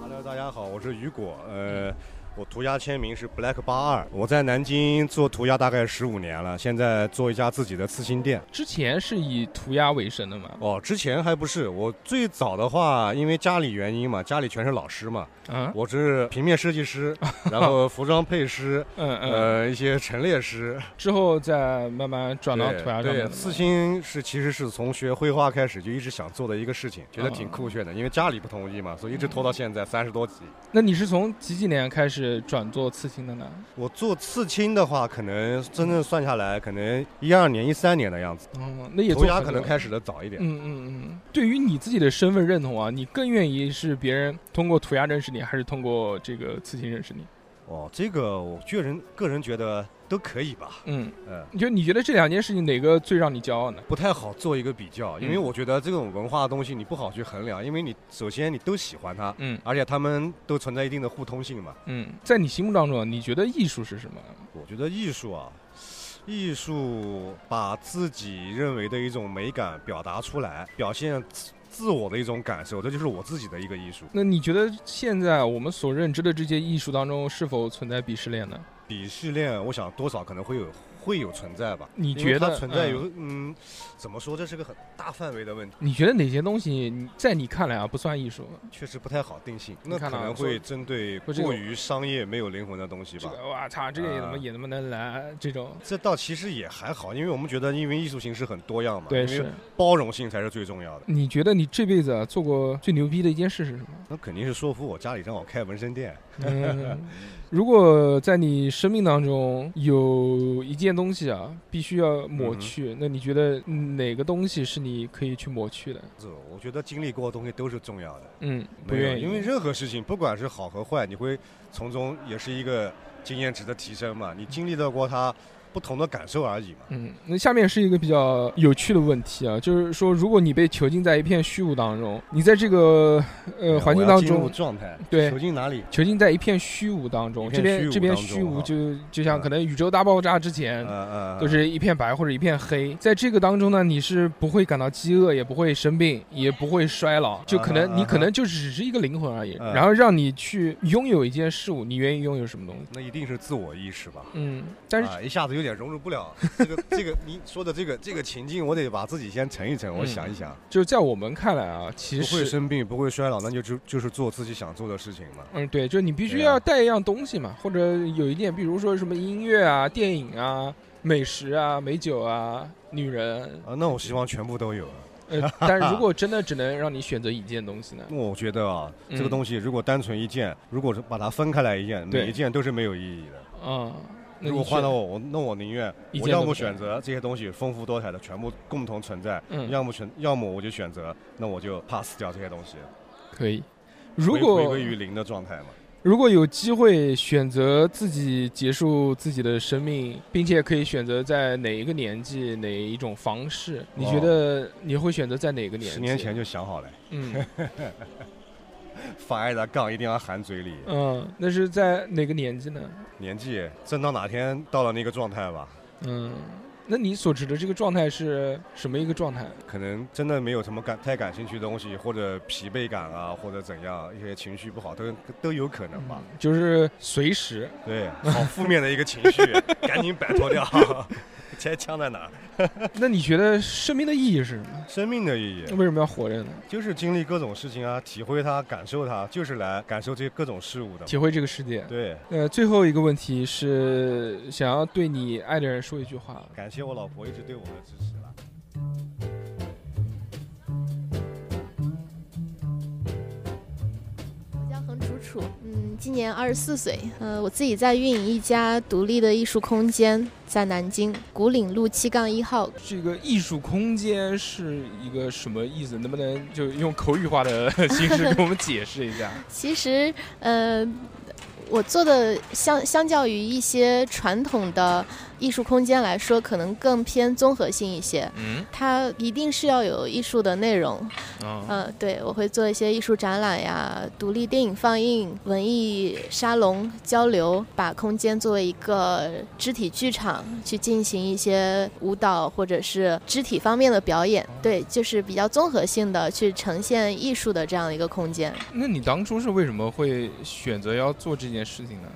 Hello，大家好，我是雨果。呃，我涂鸦签名是 Black 八二。我在南京做涂鸦大概十五年了，现在做一家自己的刺青店。之前是以涂鸦为生的吗？哦，之前还不是。我最早的话，因为家里原因嘛，家里全是老师嘛，啊，我是平面设计师，然后服装配师，嗯嗯，呃，一些陈列师。之后再慢慢转到涂鸦上面的嘛。对，刺青是其实是从学绘画开始就一直想做的一个事情，觉得挺哦酷炫的。因为家里不同意嘛，所以一直拖到现在三十多集。那你是从几几年开始转做刺青的呢？我做刺青的话，可能真正算下来，可能一二年、一三年的样子。嗯，那也涂鸦可能开始的早一点。嗯嗯嗯，对于你自己的身份认同啊，你更愿意是别人通过涂鸦认识你，还是通过这个刺青认识你？哦，这个我个人个人觉得都可以吧。嗯，嗯，就你觉得这两件事情哪个最让你骄傲呢？不太好做一个比较，因为嗯我觉得这种文化的东西你不好去衡量，因为你首先你都喜欢它，嗯而且他们都存在一定的互通性嘛。嗯，在你心目当中，你觉得艺术是什么？我觉得艺术啊，艺术把自己认为的一种美感表达出来，表现自自我的一种感受，这就是我自己的一个艺术。那你觉得现在我们所认知的这些艺术当中，是否存在鄙视链呢？鄙视链，我想多少可能会有会有存在吧。你觉得嗯存在有嗯，怎么说？这是个很大范围的问题，你觉得哪些东西在你看来啊不算艺术？确实不太好定性。那可能会针对过于商业、没有灵魂的东西吧。这个我操，这个也他妈啊也他妈能来这种？这倒其实也还好，因为我们觉得，因为艺术形式很多样嘛，对，是。包容性才是最重要的。你觉得你这辈子啊做过最牛逼的一件事是什么？那肯定是说服我家里正好开纹身店。嗯，如果在你生命当中有一件东西啊，必须要抹嗯去，那你觉得哪个东西是你可以去抹去的？是我觉得经历过的东西都是重要的。嗯，不没有愿意，因为任何事情，不管是好和坏，你会从中也是一个经验值的提升嘛。你经历到过它不同的感受而已嘛。嗯，那下面是一个比较有趣的问题啊，就是说，如果你被囚禁在一片虚无当中，你在这个呃环境当中，状态，对囚禁哪里？囚禁在一片虚无当中，这边这边虚无就就像嗯可能宇宙大爆炸之前，都是一片白或者一片黑，在这个当中呢，你是不会感到饥饿，也不会生病，也不会衰老，就可能你可能就只是一个灵魂而已。嗯然后让你去拥有一件事物，你愿意拥有什么东西？那一定是自我意识吧。嗯，但是啊，一下子有点融入不了 这个这个你说的这个这个情境，我得把自己先沉一沉，我嗯想一想，就是在我们看来啊，其实不会。生病，不会衰老，那就就就是做自己想做的事情嘛。嗯，对，就你必须要带一样东西嘛，或者有一点，比如说什么音乐啊、电影啊、美食啊、美酒啊、女人，啊，那我希望全部都有。呃，但是如果真的只能让你选择一件东西呢？我觉得啊，这个嗯东西如果单纯一件，如果是把它分开来一件，每一件都是没有意义的。啊、那如果换到我，我那我宁愿一我要么选选择这些东西丰富多彩的全部共同存在，嗯要么选，要么我就选择，那我就 pass 掉这些东西，可以。如果回归于零的状态嘛。如果有机会选择自己结束自己的生命，并且可以选择在哪一个年纪、哪一种方式，你觉得你会选择在哪个年纪？十年前，就想好了，嗯 发爱的杠一定要含嘴里。嗯，那是在哪个年纪呢？年纪，真到哪天到了那个状态吧。嗯，那你所指的这个状态是什么一个状态？可能真的没有什么感太感兴趣的东西，或者疲惫感啊，或者怎样，一些情绪不好都都有可能吧。就是随时对，好负面的一个情绪，赶紧摆脱掉。猜枪在哪儿？那你觉得生命的意义是什么？生命的意义为什么要活着呢？就是经历各种事情啊，体会它，感受它，就是来感受这些各种事物的，体会这个世界。对。呃，最后一个问题是，想要对你爱的人说一句话。感谢我老婆一直对我的支持嗯，今年二十四岁，呃，我自己在运营一家独立的艺术空间，在南京古岭路七杠一号。这个艺术空间是一个什么意思？能不能就用口语化的 形式给我们解释一下？其实，呃，我做的相相较于一些传统的。艺术空间来说，可能更偏综合性一些。嗯，它一定是要有艺术的内容。嗯，对，我会做一些艺术展览呀，独立电影放映、文艺沙龙交流，把空间作为一个肢体剧场去进行一些舞蹈或者是肢体方面的表演。对，就是比较综合性的去呈现艺术的这样一个空间。那你当初是为什么会选择要做这件事情呢？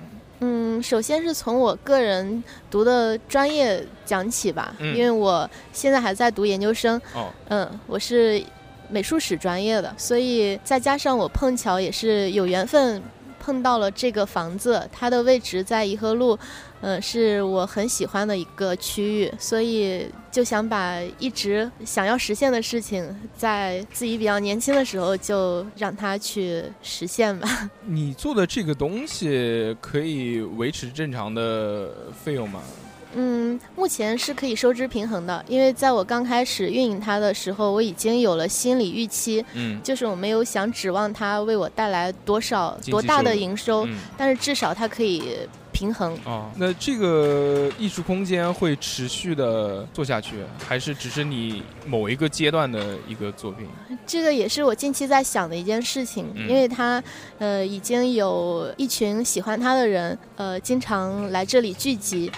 嗯，首先是从我个人读的专业讲起吧，因为我现在还在读研究生。哦，嗯，我是美术史专业的，所以再加上我碰巧也是有缘分。碰到了这个房子，它的位置在颐和路，嗯，是我很喜欢的一个区域，所以就想把一直想要实现的事情，在自己比较年轻的时候就让它去实现吧。你做的这个东西可以维持正常的费用吗？嗯，目前是可以收支平衡的，因为在我刚开始运营它的时候，我已经有了心理预期，嗯，就是我没有想指望它为我带来多少多大的营收，但是至少它可以平衡。哦，那这个艺术空间会持续的做下去，还是只是你某一个阶段的一个作品？这个也是我近期在想的一件事情，因为它，呃，已经有一群喜欢它的人，呃，经常来这里聚集。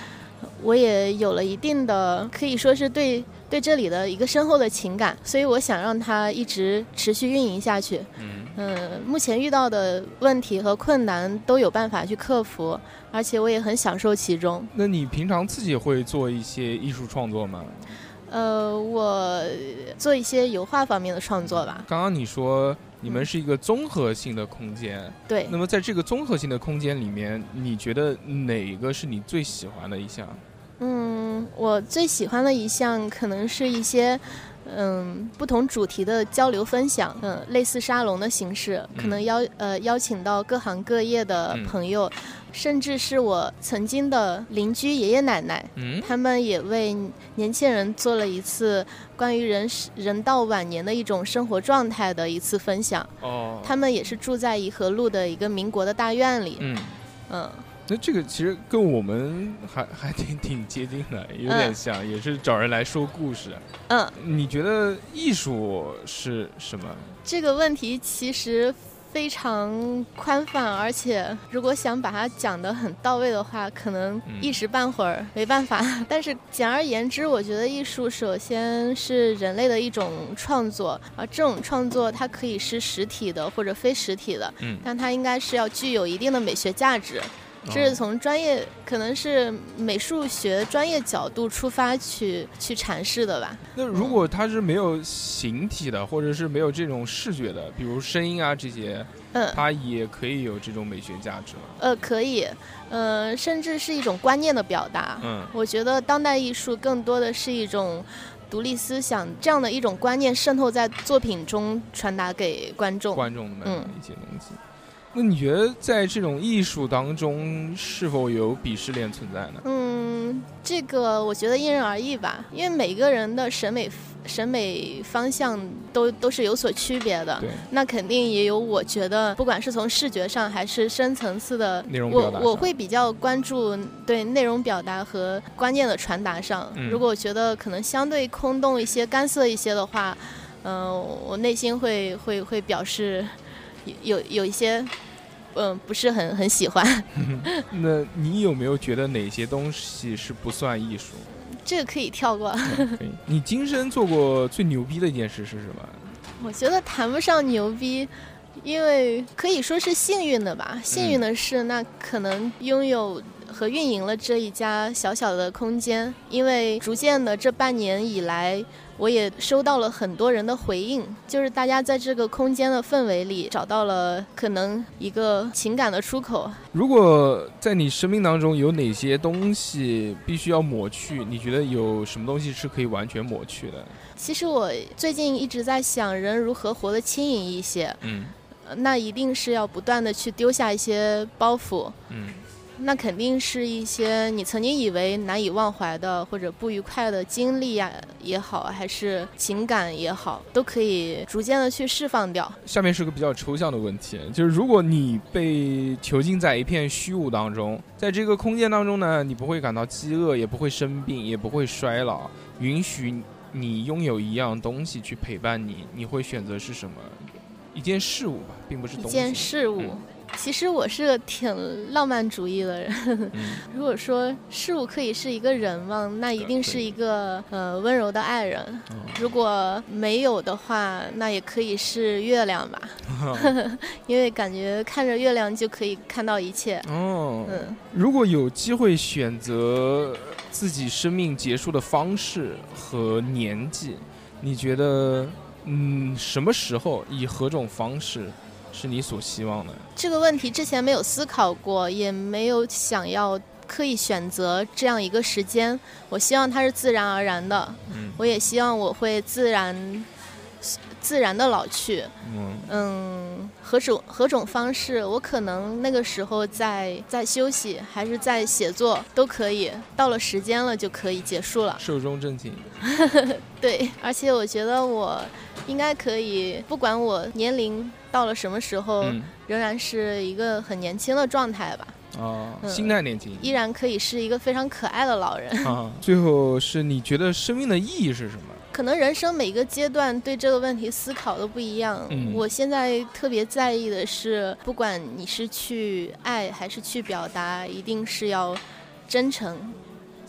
我也有了一定的，可以说是对对这里的一个深厚的情感，所以我想让它一直持续运营下去。嗯，嗯，目前遇到的问题和困难都有办法去克服，而且我也很享受其中。那你平常自己会做一些艺术创作吗？呃，我做一些油画方面的创作吧。刚刚你说。你们是一个综合性的空间，对。那么在这个综合性的空间里面，你觉得哪个是你最喜欢的一项？嗯，我最喜欢的一项可能是一些，嗯，不同主题的交流分享，嗯，类似沙龙的形式，可能邀呃邀请到各行各业的朋友。甚至是我曾经的邻居爷爷奶奶，嗯他们也为年轻人做了一次关于人人到晚年的一种生活状态的一次分享。哦，他们也是住在颐和路的一个民国的大院里。嗯，嗯，那这个其实跟我们还 还挺挺接近的，有点像，也是找人来说故事。嗯，你觉得艺术是什么？这个问题其实。非常宽泛，而且如果想把它讲得很到位的话，可能一时半会儿没办法。但是简而言之，我觉得艺术首先是人类的一种创作，而这种创作它可以是实体的或者非实体的，但它应该是要具有一定的美学价值。这是从专业，可能是美术学专业角度出发去去阐释的吧。那如果它是没有形体的，或者是没有这种视觉的，比如声音啊这些，嗯，它也可以有这种美学价值吗？呃，可以，呃，甚至是一种观念的表达。嗯，我觉得当代艺术更多的是一种独立思想这样的一种观念渗透在作品中传达给观众。观众的一些东西。那你觉得在这种艺术当中是否有鄙视链存在呢？嗯，这个我觉得因人而异吧，因为每个人的审美审美方向都都是有所区别的。对，那肯定也有。我觉得不管是从视觉上还是深层次的内容表达，我我会比较关注对内容表达和观念的传达上。如果我觉得可能相对空洞一些、干涩一些的话，嗯，我内心会会会表示有有一些。嗯，不是很很喜欢。那你有没有觉得哪些东西是不算艺术？这个可以跳过。你今生做过最牛逼的一件事是什么？我觉得谈不上牛逼，因为可以说是幸运的吧。幸运的是，那可能拥有。和运营了这一家小小的空间，因为逐渐的这半年以来，我也收到了很多人的回应，就是大家在这个空间的氛围里找到了可能一个情感的出口。如果在你生命当中有哪些东西必须要抹去，你觉得有什么东西是可以完全抹去的？其实我最近一直在想，人如何活得轻盈一些。嗯，那一定是要不断的去丢下一些包袱。嗯。那肯定是一些你曾经以为难以忘怀的或者不愉快的经历呀也好，还是情感也好，都可以逐渐的去释放掉。下面是个比较抽象的问题，就是如果你被囚禁在一片虚无当中，在这个空间当中呢，你不会感到饥饿，也不会生病，也不会衰老，允许你拥有一样东西去陪伴你，你会选择是什么？一件事物吧，并不是东西。一件事物。其实我是个挺浪漫主义的人。如果说事物可以是一个人嘛，那一定是一个呃温柔的爱人。如果没有的话，那也可以是月亮吧，因为感觉看着月亮就可以看到一切。哦，嗯。如果有机会选择自己生命结束的方式和年纪，你觉得嗯什么时候以何种方式？是你所希望的这个问题，之前没有思考过，也没有想要刻意选择这样一个时间。我希望它是自然而然的，嗯，我也希望我会自然、自然的老去。嗯嗯，何种何种方式，我可能那个时候在在休息，还是在写作都可以。到了时间了就可以结束了，寿终正寝。对，而且我觉得我应该可以，不管我年龄。到了什么时候，仍然是一个很年轻的状态吧。哦，心态年轻，依然可以是一个非常可爱的老人。啊，最后是你觉得生命的意义是什么？可能人生每个阶段对这个问题思考都不一样。嗯，我现在特别在意的是，不管你是去爱还是去表达，一定是要真诚，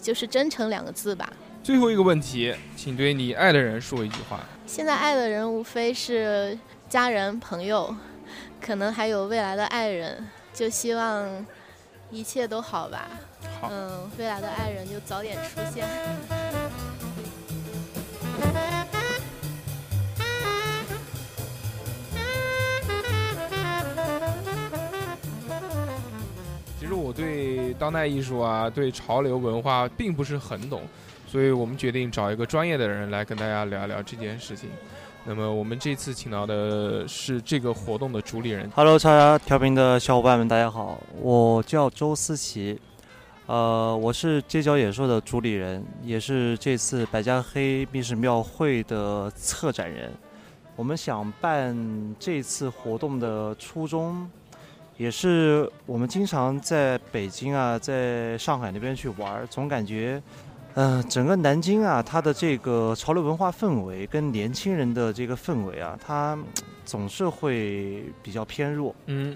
就是真诚两个字吧。最后一个问题，请对你爱的人说一句话。现在爱的人无非是。家人、朋友，可能还有未来的爱人，就希望一切都好吧。好，嗯，未来的爱人就早点出现。其实我对当代艺术啊，对潮流文化并不是很懂，所以我们决定找一个专业的人来跟大家聊一聊这件事情。那么我们这次请到的是这个活动的主理人。Hello，叉叉调频的小伙伴们，大家好，我叫周思琪，呃，我是街角野兽的主理人，也是这次百家黑密室庙会的策展人。我们想办这次活动的初衷，也是我们经常在北京啊，在上海那边去玩，总感觉。嗯，整个南京啊，它的这个潮流文化氛围跟年轻人的这个氛围啊，它总是会比较偏弱。嗯，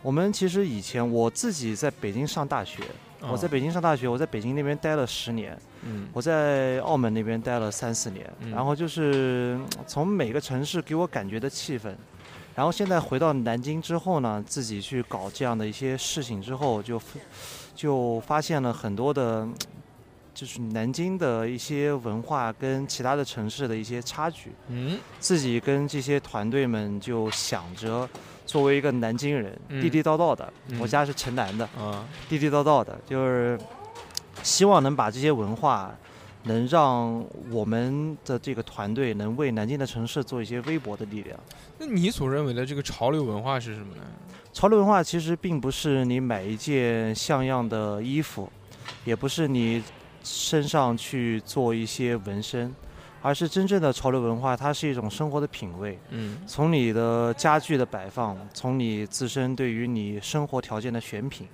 我们其实以前我自己在北京上大学，我在北京上大学，我在北京那边待了十年，嗯，我在澳门那边待了三四年，然后就是从每个城市给我感觉的气氛，然后现在回到南京之后呢，自己去搞这样的一些事情之后，就就发现了很多的。就是南京的一些文化跟其他的城市的一些差距。嗯，自己跟这些团队们就想着，作为一个南京人，地地道道的，我家是城南的，啊，地地道道的，就是希望能把这些文化，能让我们的这个团队能为南京的城市做一些微薄的力量。那你所认为的这个潮流文化是什么呢？潮流文化其实并不是你买一件像样的衣服，也不是你。身上去做一些纹身，而是真正的潮流文化，它是一种生活的品味。嗯，从你的家具的摆放，从你自身对于你生活条件的选品，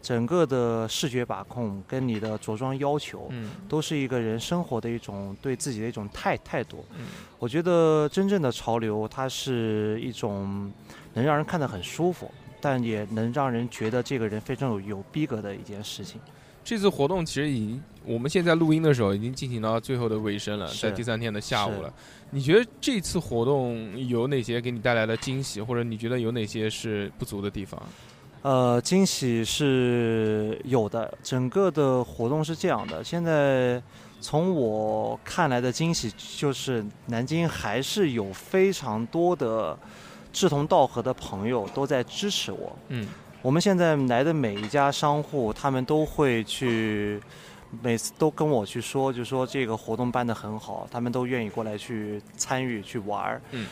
整个的视觉把控跟你的着装要求，嗯，都是一个人生活的一种对自己的一种态态度。嗯，我觉得真正的潮流，它是一种能让人看得很舒服，但也能让人觉得这个人非常有有逼格的一件事情。这次活动其实已经，我们现在录音的时候已经进行到最后的尾声了，在第三天的下午了。你觉得这次活动有哪些给你带来的惊喜，或者你觉得有哪些是不足的地方？呃，惊喜是有的。整个的活动是这样的，现在从我看来的惊喜就是南京还是有非常多的志同道合的朋友都在支持我。嗯。我们现在来的每一家商户，他们都会去，每次都跟我去说，就说这个活动办得很好，他们都愿意过来去参与去玩儿。嗯。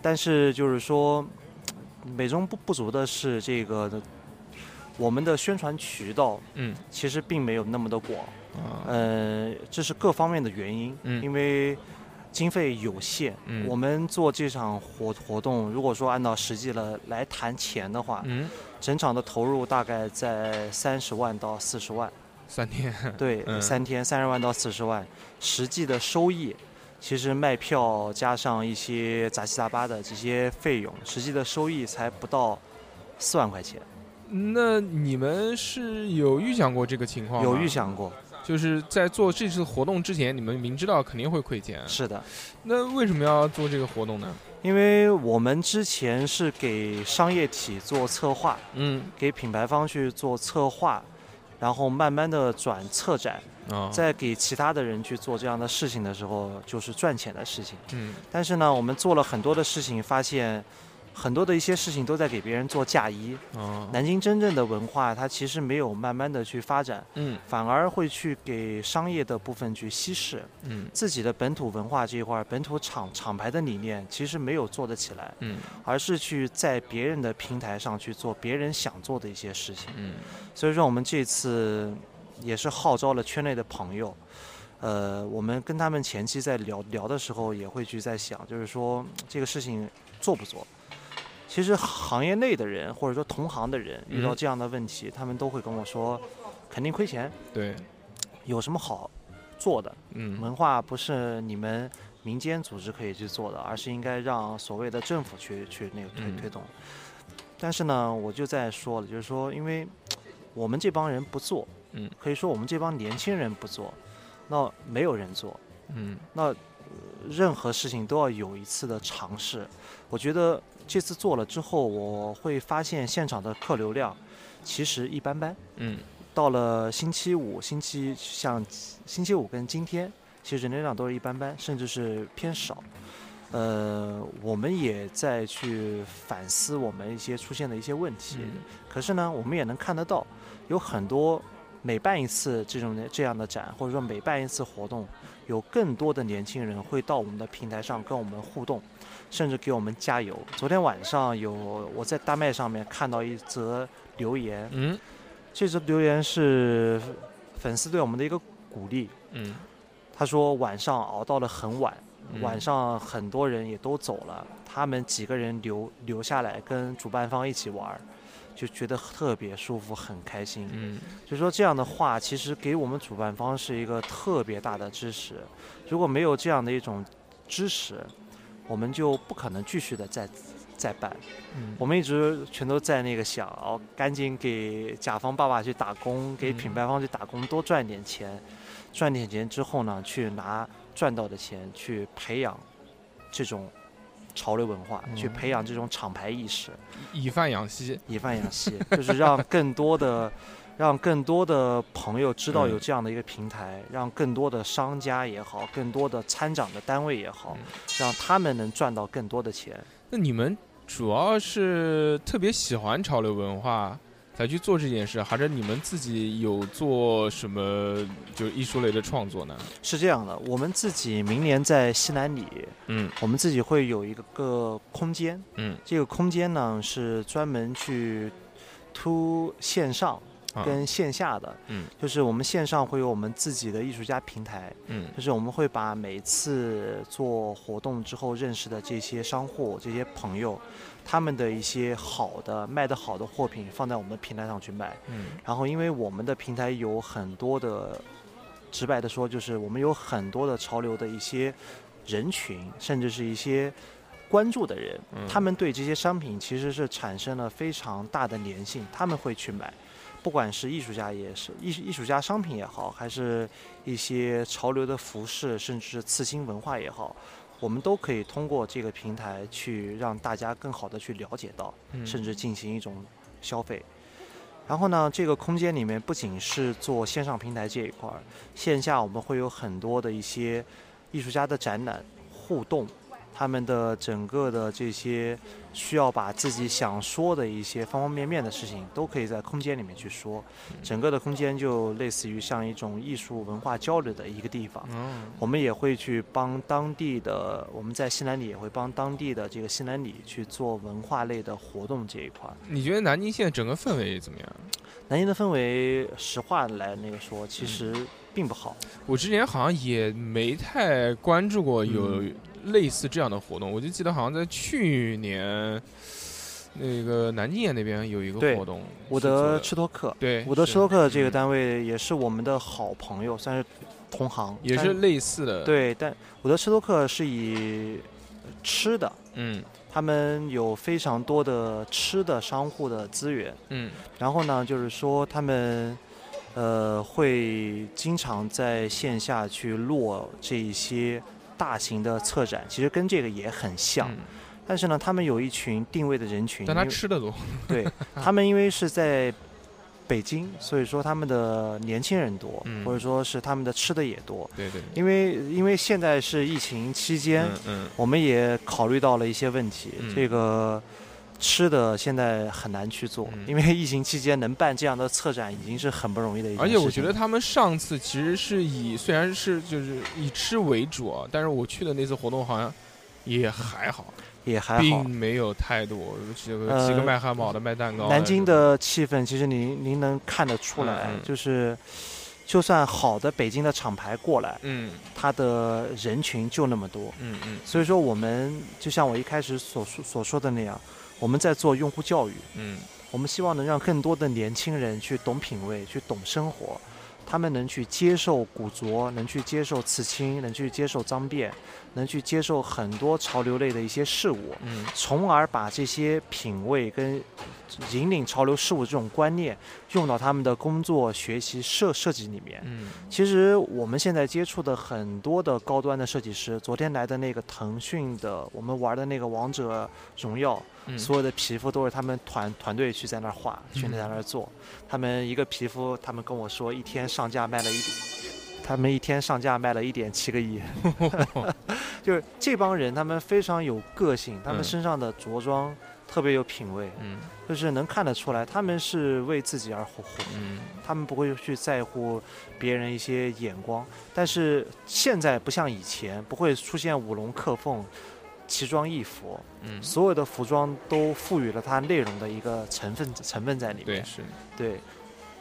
但是就是说，美中不不足的是这个，我们的宣传渠道，嗯，其实并没有那么的广。嗯。呃，这是各方面的原因。嗯。因为经费有限。嗯。我们做这场活活动，如果说按照实际了来谈钱的话，嗯。整场的投入大概在三十万到四十万，三天，对，三天三十万到四十万，实际的收益，其实卖票加上一些杂七杂八的这些费用，实际的收益才不到四万块钱。那你们是有预想过这个情况吗？有预想过。就是在做这次活动之前，你们明知道肯定会亏钱。是的。那为什么要做这个活动呢？因为我们之前是给商业体做策划，嗯，给品牌方去做策划，然后慢慢的转策展，啊，在给其他的人去做这样的事情的时候，就是赚钱的事情。嗯。但是呢，我们做了很多的事情，发现。很多的一些事情都在给别人做嫁衣。南京真正的文化，它其实没有慢慢的去发展，嗯，反而会去给商业的部分去稀释，嗯，自己的本土文化这一块，本土厂厂牌的理念其实没有做得起来，嗯，而是去在别人的平台上去做别人想做的一些事情，嗯，所以说我们这次也是号召了圈内的朋友，呃，我们跟他们前期在聊聊的时候，也会去在想，就是说这个事情做不做。其实行业内的人或者说同行的人遇到这样的问题，他们都会跟我说，肯定亏钱。对，有什么好做的？嗯，文化不是你们民间组织可以去做的，而是应该让所谓的政府去去那个推推动。但是呢，我就在说了，就是说，因为我们这帮人不做，嗯，可以说我们这帮年轻人不做，那没有人做，嗯，那任何事情都要有一次的尝试。我觉得。这次做了之后，我会发现现场的客流量其实一般般。嗯，到了星期五、星期像星期五跟今天，其实人流量都是一般般，甚至是偏少。呃，我们也在去反思我们一些出现的一些问题。可是呢，我们也能看得到，有很多每办一次这种这样的展，或者说每办一次活动，有更多的年轻人会到我们的平台上跟我们互动。甚至给我们加油。昨天晚上有我在大麦上面看到一则留言，嗯，这则留言是粉丝对我们的一个鼓励，嗯，他说晚上熬到了很晚，晚上很多人也都走了，他们几个人留留下来跟主办方一起玩，就觉得特别舒服，很开心，嗯，就说这样的话，其实给我们主办方是一个特别大的支持。如果没有这样的一种支持，我们就不可能继续的再再办，嗯。我们一直全都在那个想，哦，赶紧给甲方爸爸去打工，给品牌方去打工，多赚点钱，赚点钱之后呢，去拿赚到的钱去培养这种潮流文化，去培养这种厂牌意识，以贩养吸，以贩养吸，就是让更多的。让更多的朋友知道有这样的一个平台，让更多的商家也好，更多的参展的单位也好，让他们能赚到更多的钱。那你们主要是特别喜欢潮流文化才去做这件事，还是你们自己有做什么就艺术类的创作呢？是这样的，我们自己明年在西南里，嗯，我们自己会有一个个空间，嗯，这个空间呢是专门去突线上。跟线下的，嗯，就是我们线上会有我们自己的艺术家平台，嗯，就是我们会把每次做活动之后认识的这些商户、这些朋友，他们的一些好的卖的好的货品放在我们的平台上去卖，嗯，然后因为我们的平台有很多的，直白的说就是我们有很多的潮流的一些人群，甚至是一些关注的人，他们对这些商品其实是产生了非常大的粘性，他们会去买。不管是艺术家也是艺艺术家商品也好，还是一些潮流的服饰，甚至是刺青文化也好，我们都可以通过这个平台去让大家更好的去了解到，甚至进行一种消费。然后呢，这个空间里面不仅是做线上平台这一块儿，线下我们会有很多的一些艺术家的展览互动。他们的整个的这些需要把自己想说的一些方方面面的事情，都可以在空间里面去说。整个的空间就类似于像一种艺术文化交流的一个地方。我们也会去帮当地的，我们在西南里也会帮当地的这个西南里去做文化类的活动这一块。你觉得南京现在整个氛围怎么样？南京的氛围，实话来那个说，其实并不好。我之前好像也没太关注过有。类似这样的活动，我就记得好像在去年，那个南京那边有一个活动，伍德吃托克。对，伍德吃托克这个单位也是我们的好朋友，算是同行，也是类似的。对，但伍德吃托克是以吃的，嗯，他们有非常多的吃的商户的资源，嗯，然后呢，就是说他们呃会经常在线下去落这一些。大型的策展其实跟这个也很像，但是呢，他们有一群定位的人群，但他吃的多。对 他们，因为是在北京，所以说他们的年轻人多，或者说是他们的吃的也多。对对。因为因为现在是疫情期间，嗯，我们也考虑到了一些问题，这个。吃的现在很难去做，因为疫情期间能办这样的策展已经是很不容易的一件事情。而且我觉得他们上次其实是以虽然是就是以吃为主啊，但是我去的那次活动好像也还好，也还好，并没有太多几个几个卖汉堡的、卖蛋糕。南京的气氛其实您您能看得出来，就是就算好的北京的厂牌过来，嗯，他的人群就那么多，嗯嗯，所以说我们就像我一开始所说所说的那样。我们在做用户教育，嗯，我们希望能让更多的年轻人去懂品味，去懂生活，他们能去接受古着，能去接受刺青，能去接受脏辫，能去接受很多潮流类的一些事物，嗯，从而把这些品味跟引领潮流事物这种观念用到他们的工作、学习、设设计里面。嗯，其实我们现在接触的很多的高端的设计师，昨天来的那个腾讯的，我们玩的那个王者荣耀。所有的皮肤都是他们团团队去在那儿画，去在那儿做。他们一个皮肤，他们跟我说，一天上架卖了一，他们一天上架卖了一点七个亿。就是这帮人，他们非常有个性，他们身上的着装特别有品味，嗯，就是能看得出来，他们是为自己而活，嗯，他们不会去在乎别人一些眼光。但是现在不像以前，不会出现舞龙刻凤。奇装异服，嗯，所有的服装都赋予了它内容的一个成分成分在里面。对，是，对，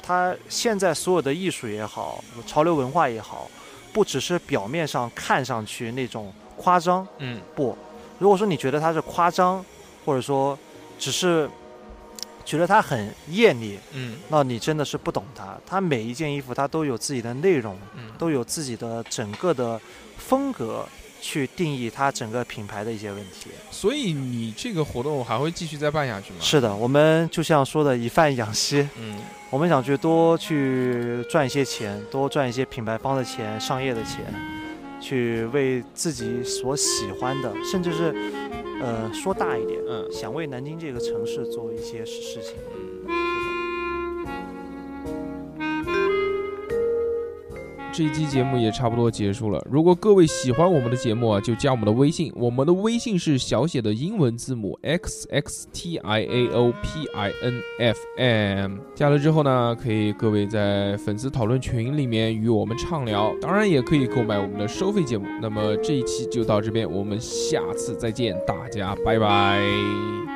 它现在所有的艺术也好，潮流文化也好，不只是表面上看上去那种夸张，嗯，不，如果说你觉得它是夸张，或者说只是觉得它很艳丽，嗯，那你真的是不懂它。它每一件衣服它都有自己的内容，嗯，都有自己的整个的风格。去定义它整个品牌的一些问题，所以你这个活动还会继续再办下去吗？是的，我们就像说的以贩养吸，嗯，我们想去多去赚一些钱，多赚一些品牌方的钱、商业的钱，去为自己所喜欢的，甚至是，呃，说大一点，嗯，想为南京这个城市做一些事情，嗯。这一期节目也差不多结束了。如果各位喜欢我们的节目啊，就加我们的微信，我们的微信是小写的英文字母 x x t i a o p i n f m。加了之后呢，可以各位在粉丝讨论群里面与我们畅聊，当然也可以购买我们的收费节目。那么这一期就到这边，我们下次再见，大家拜拜。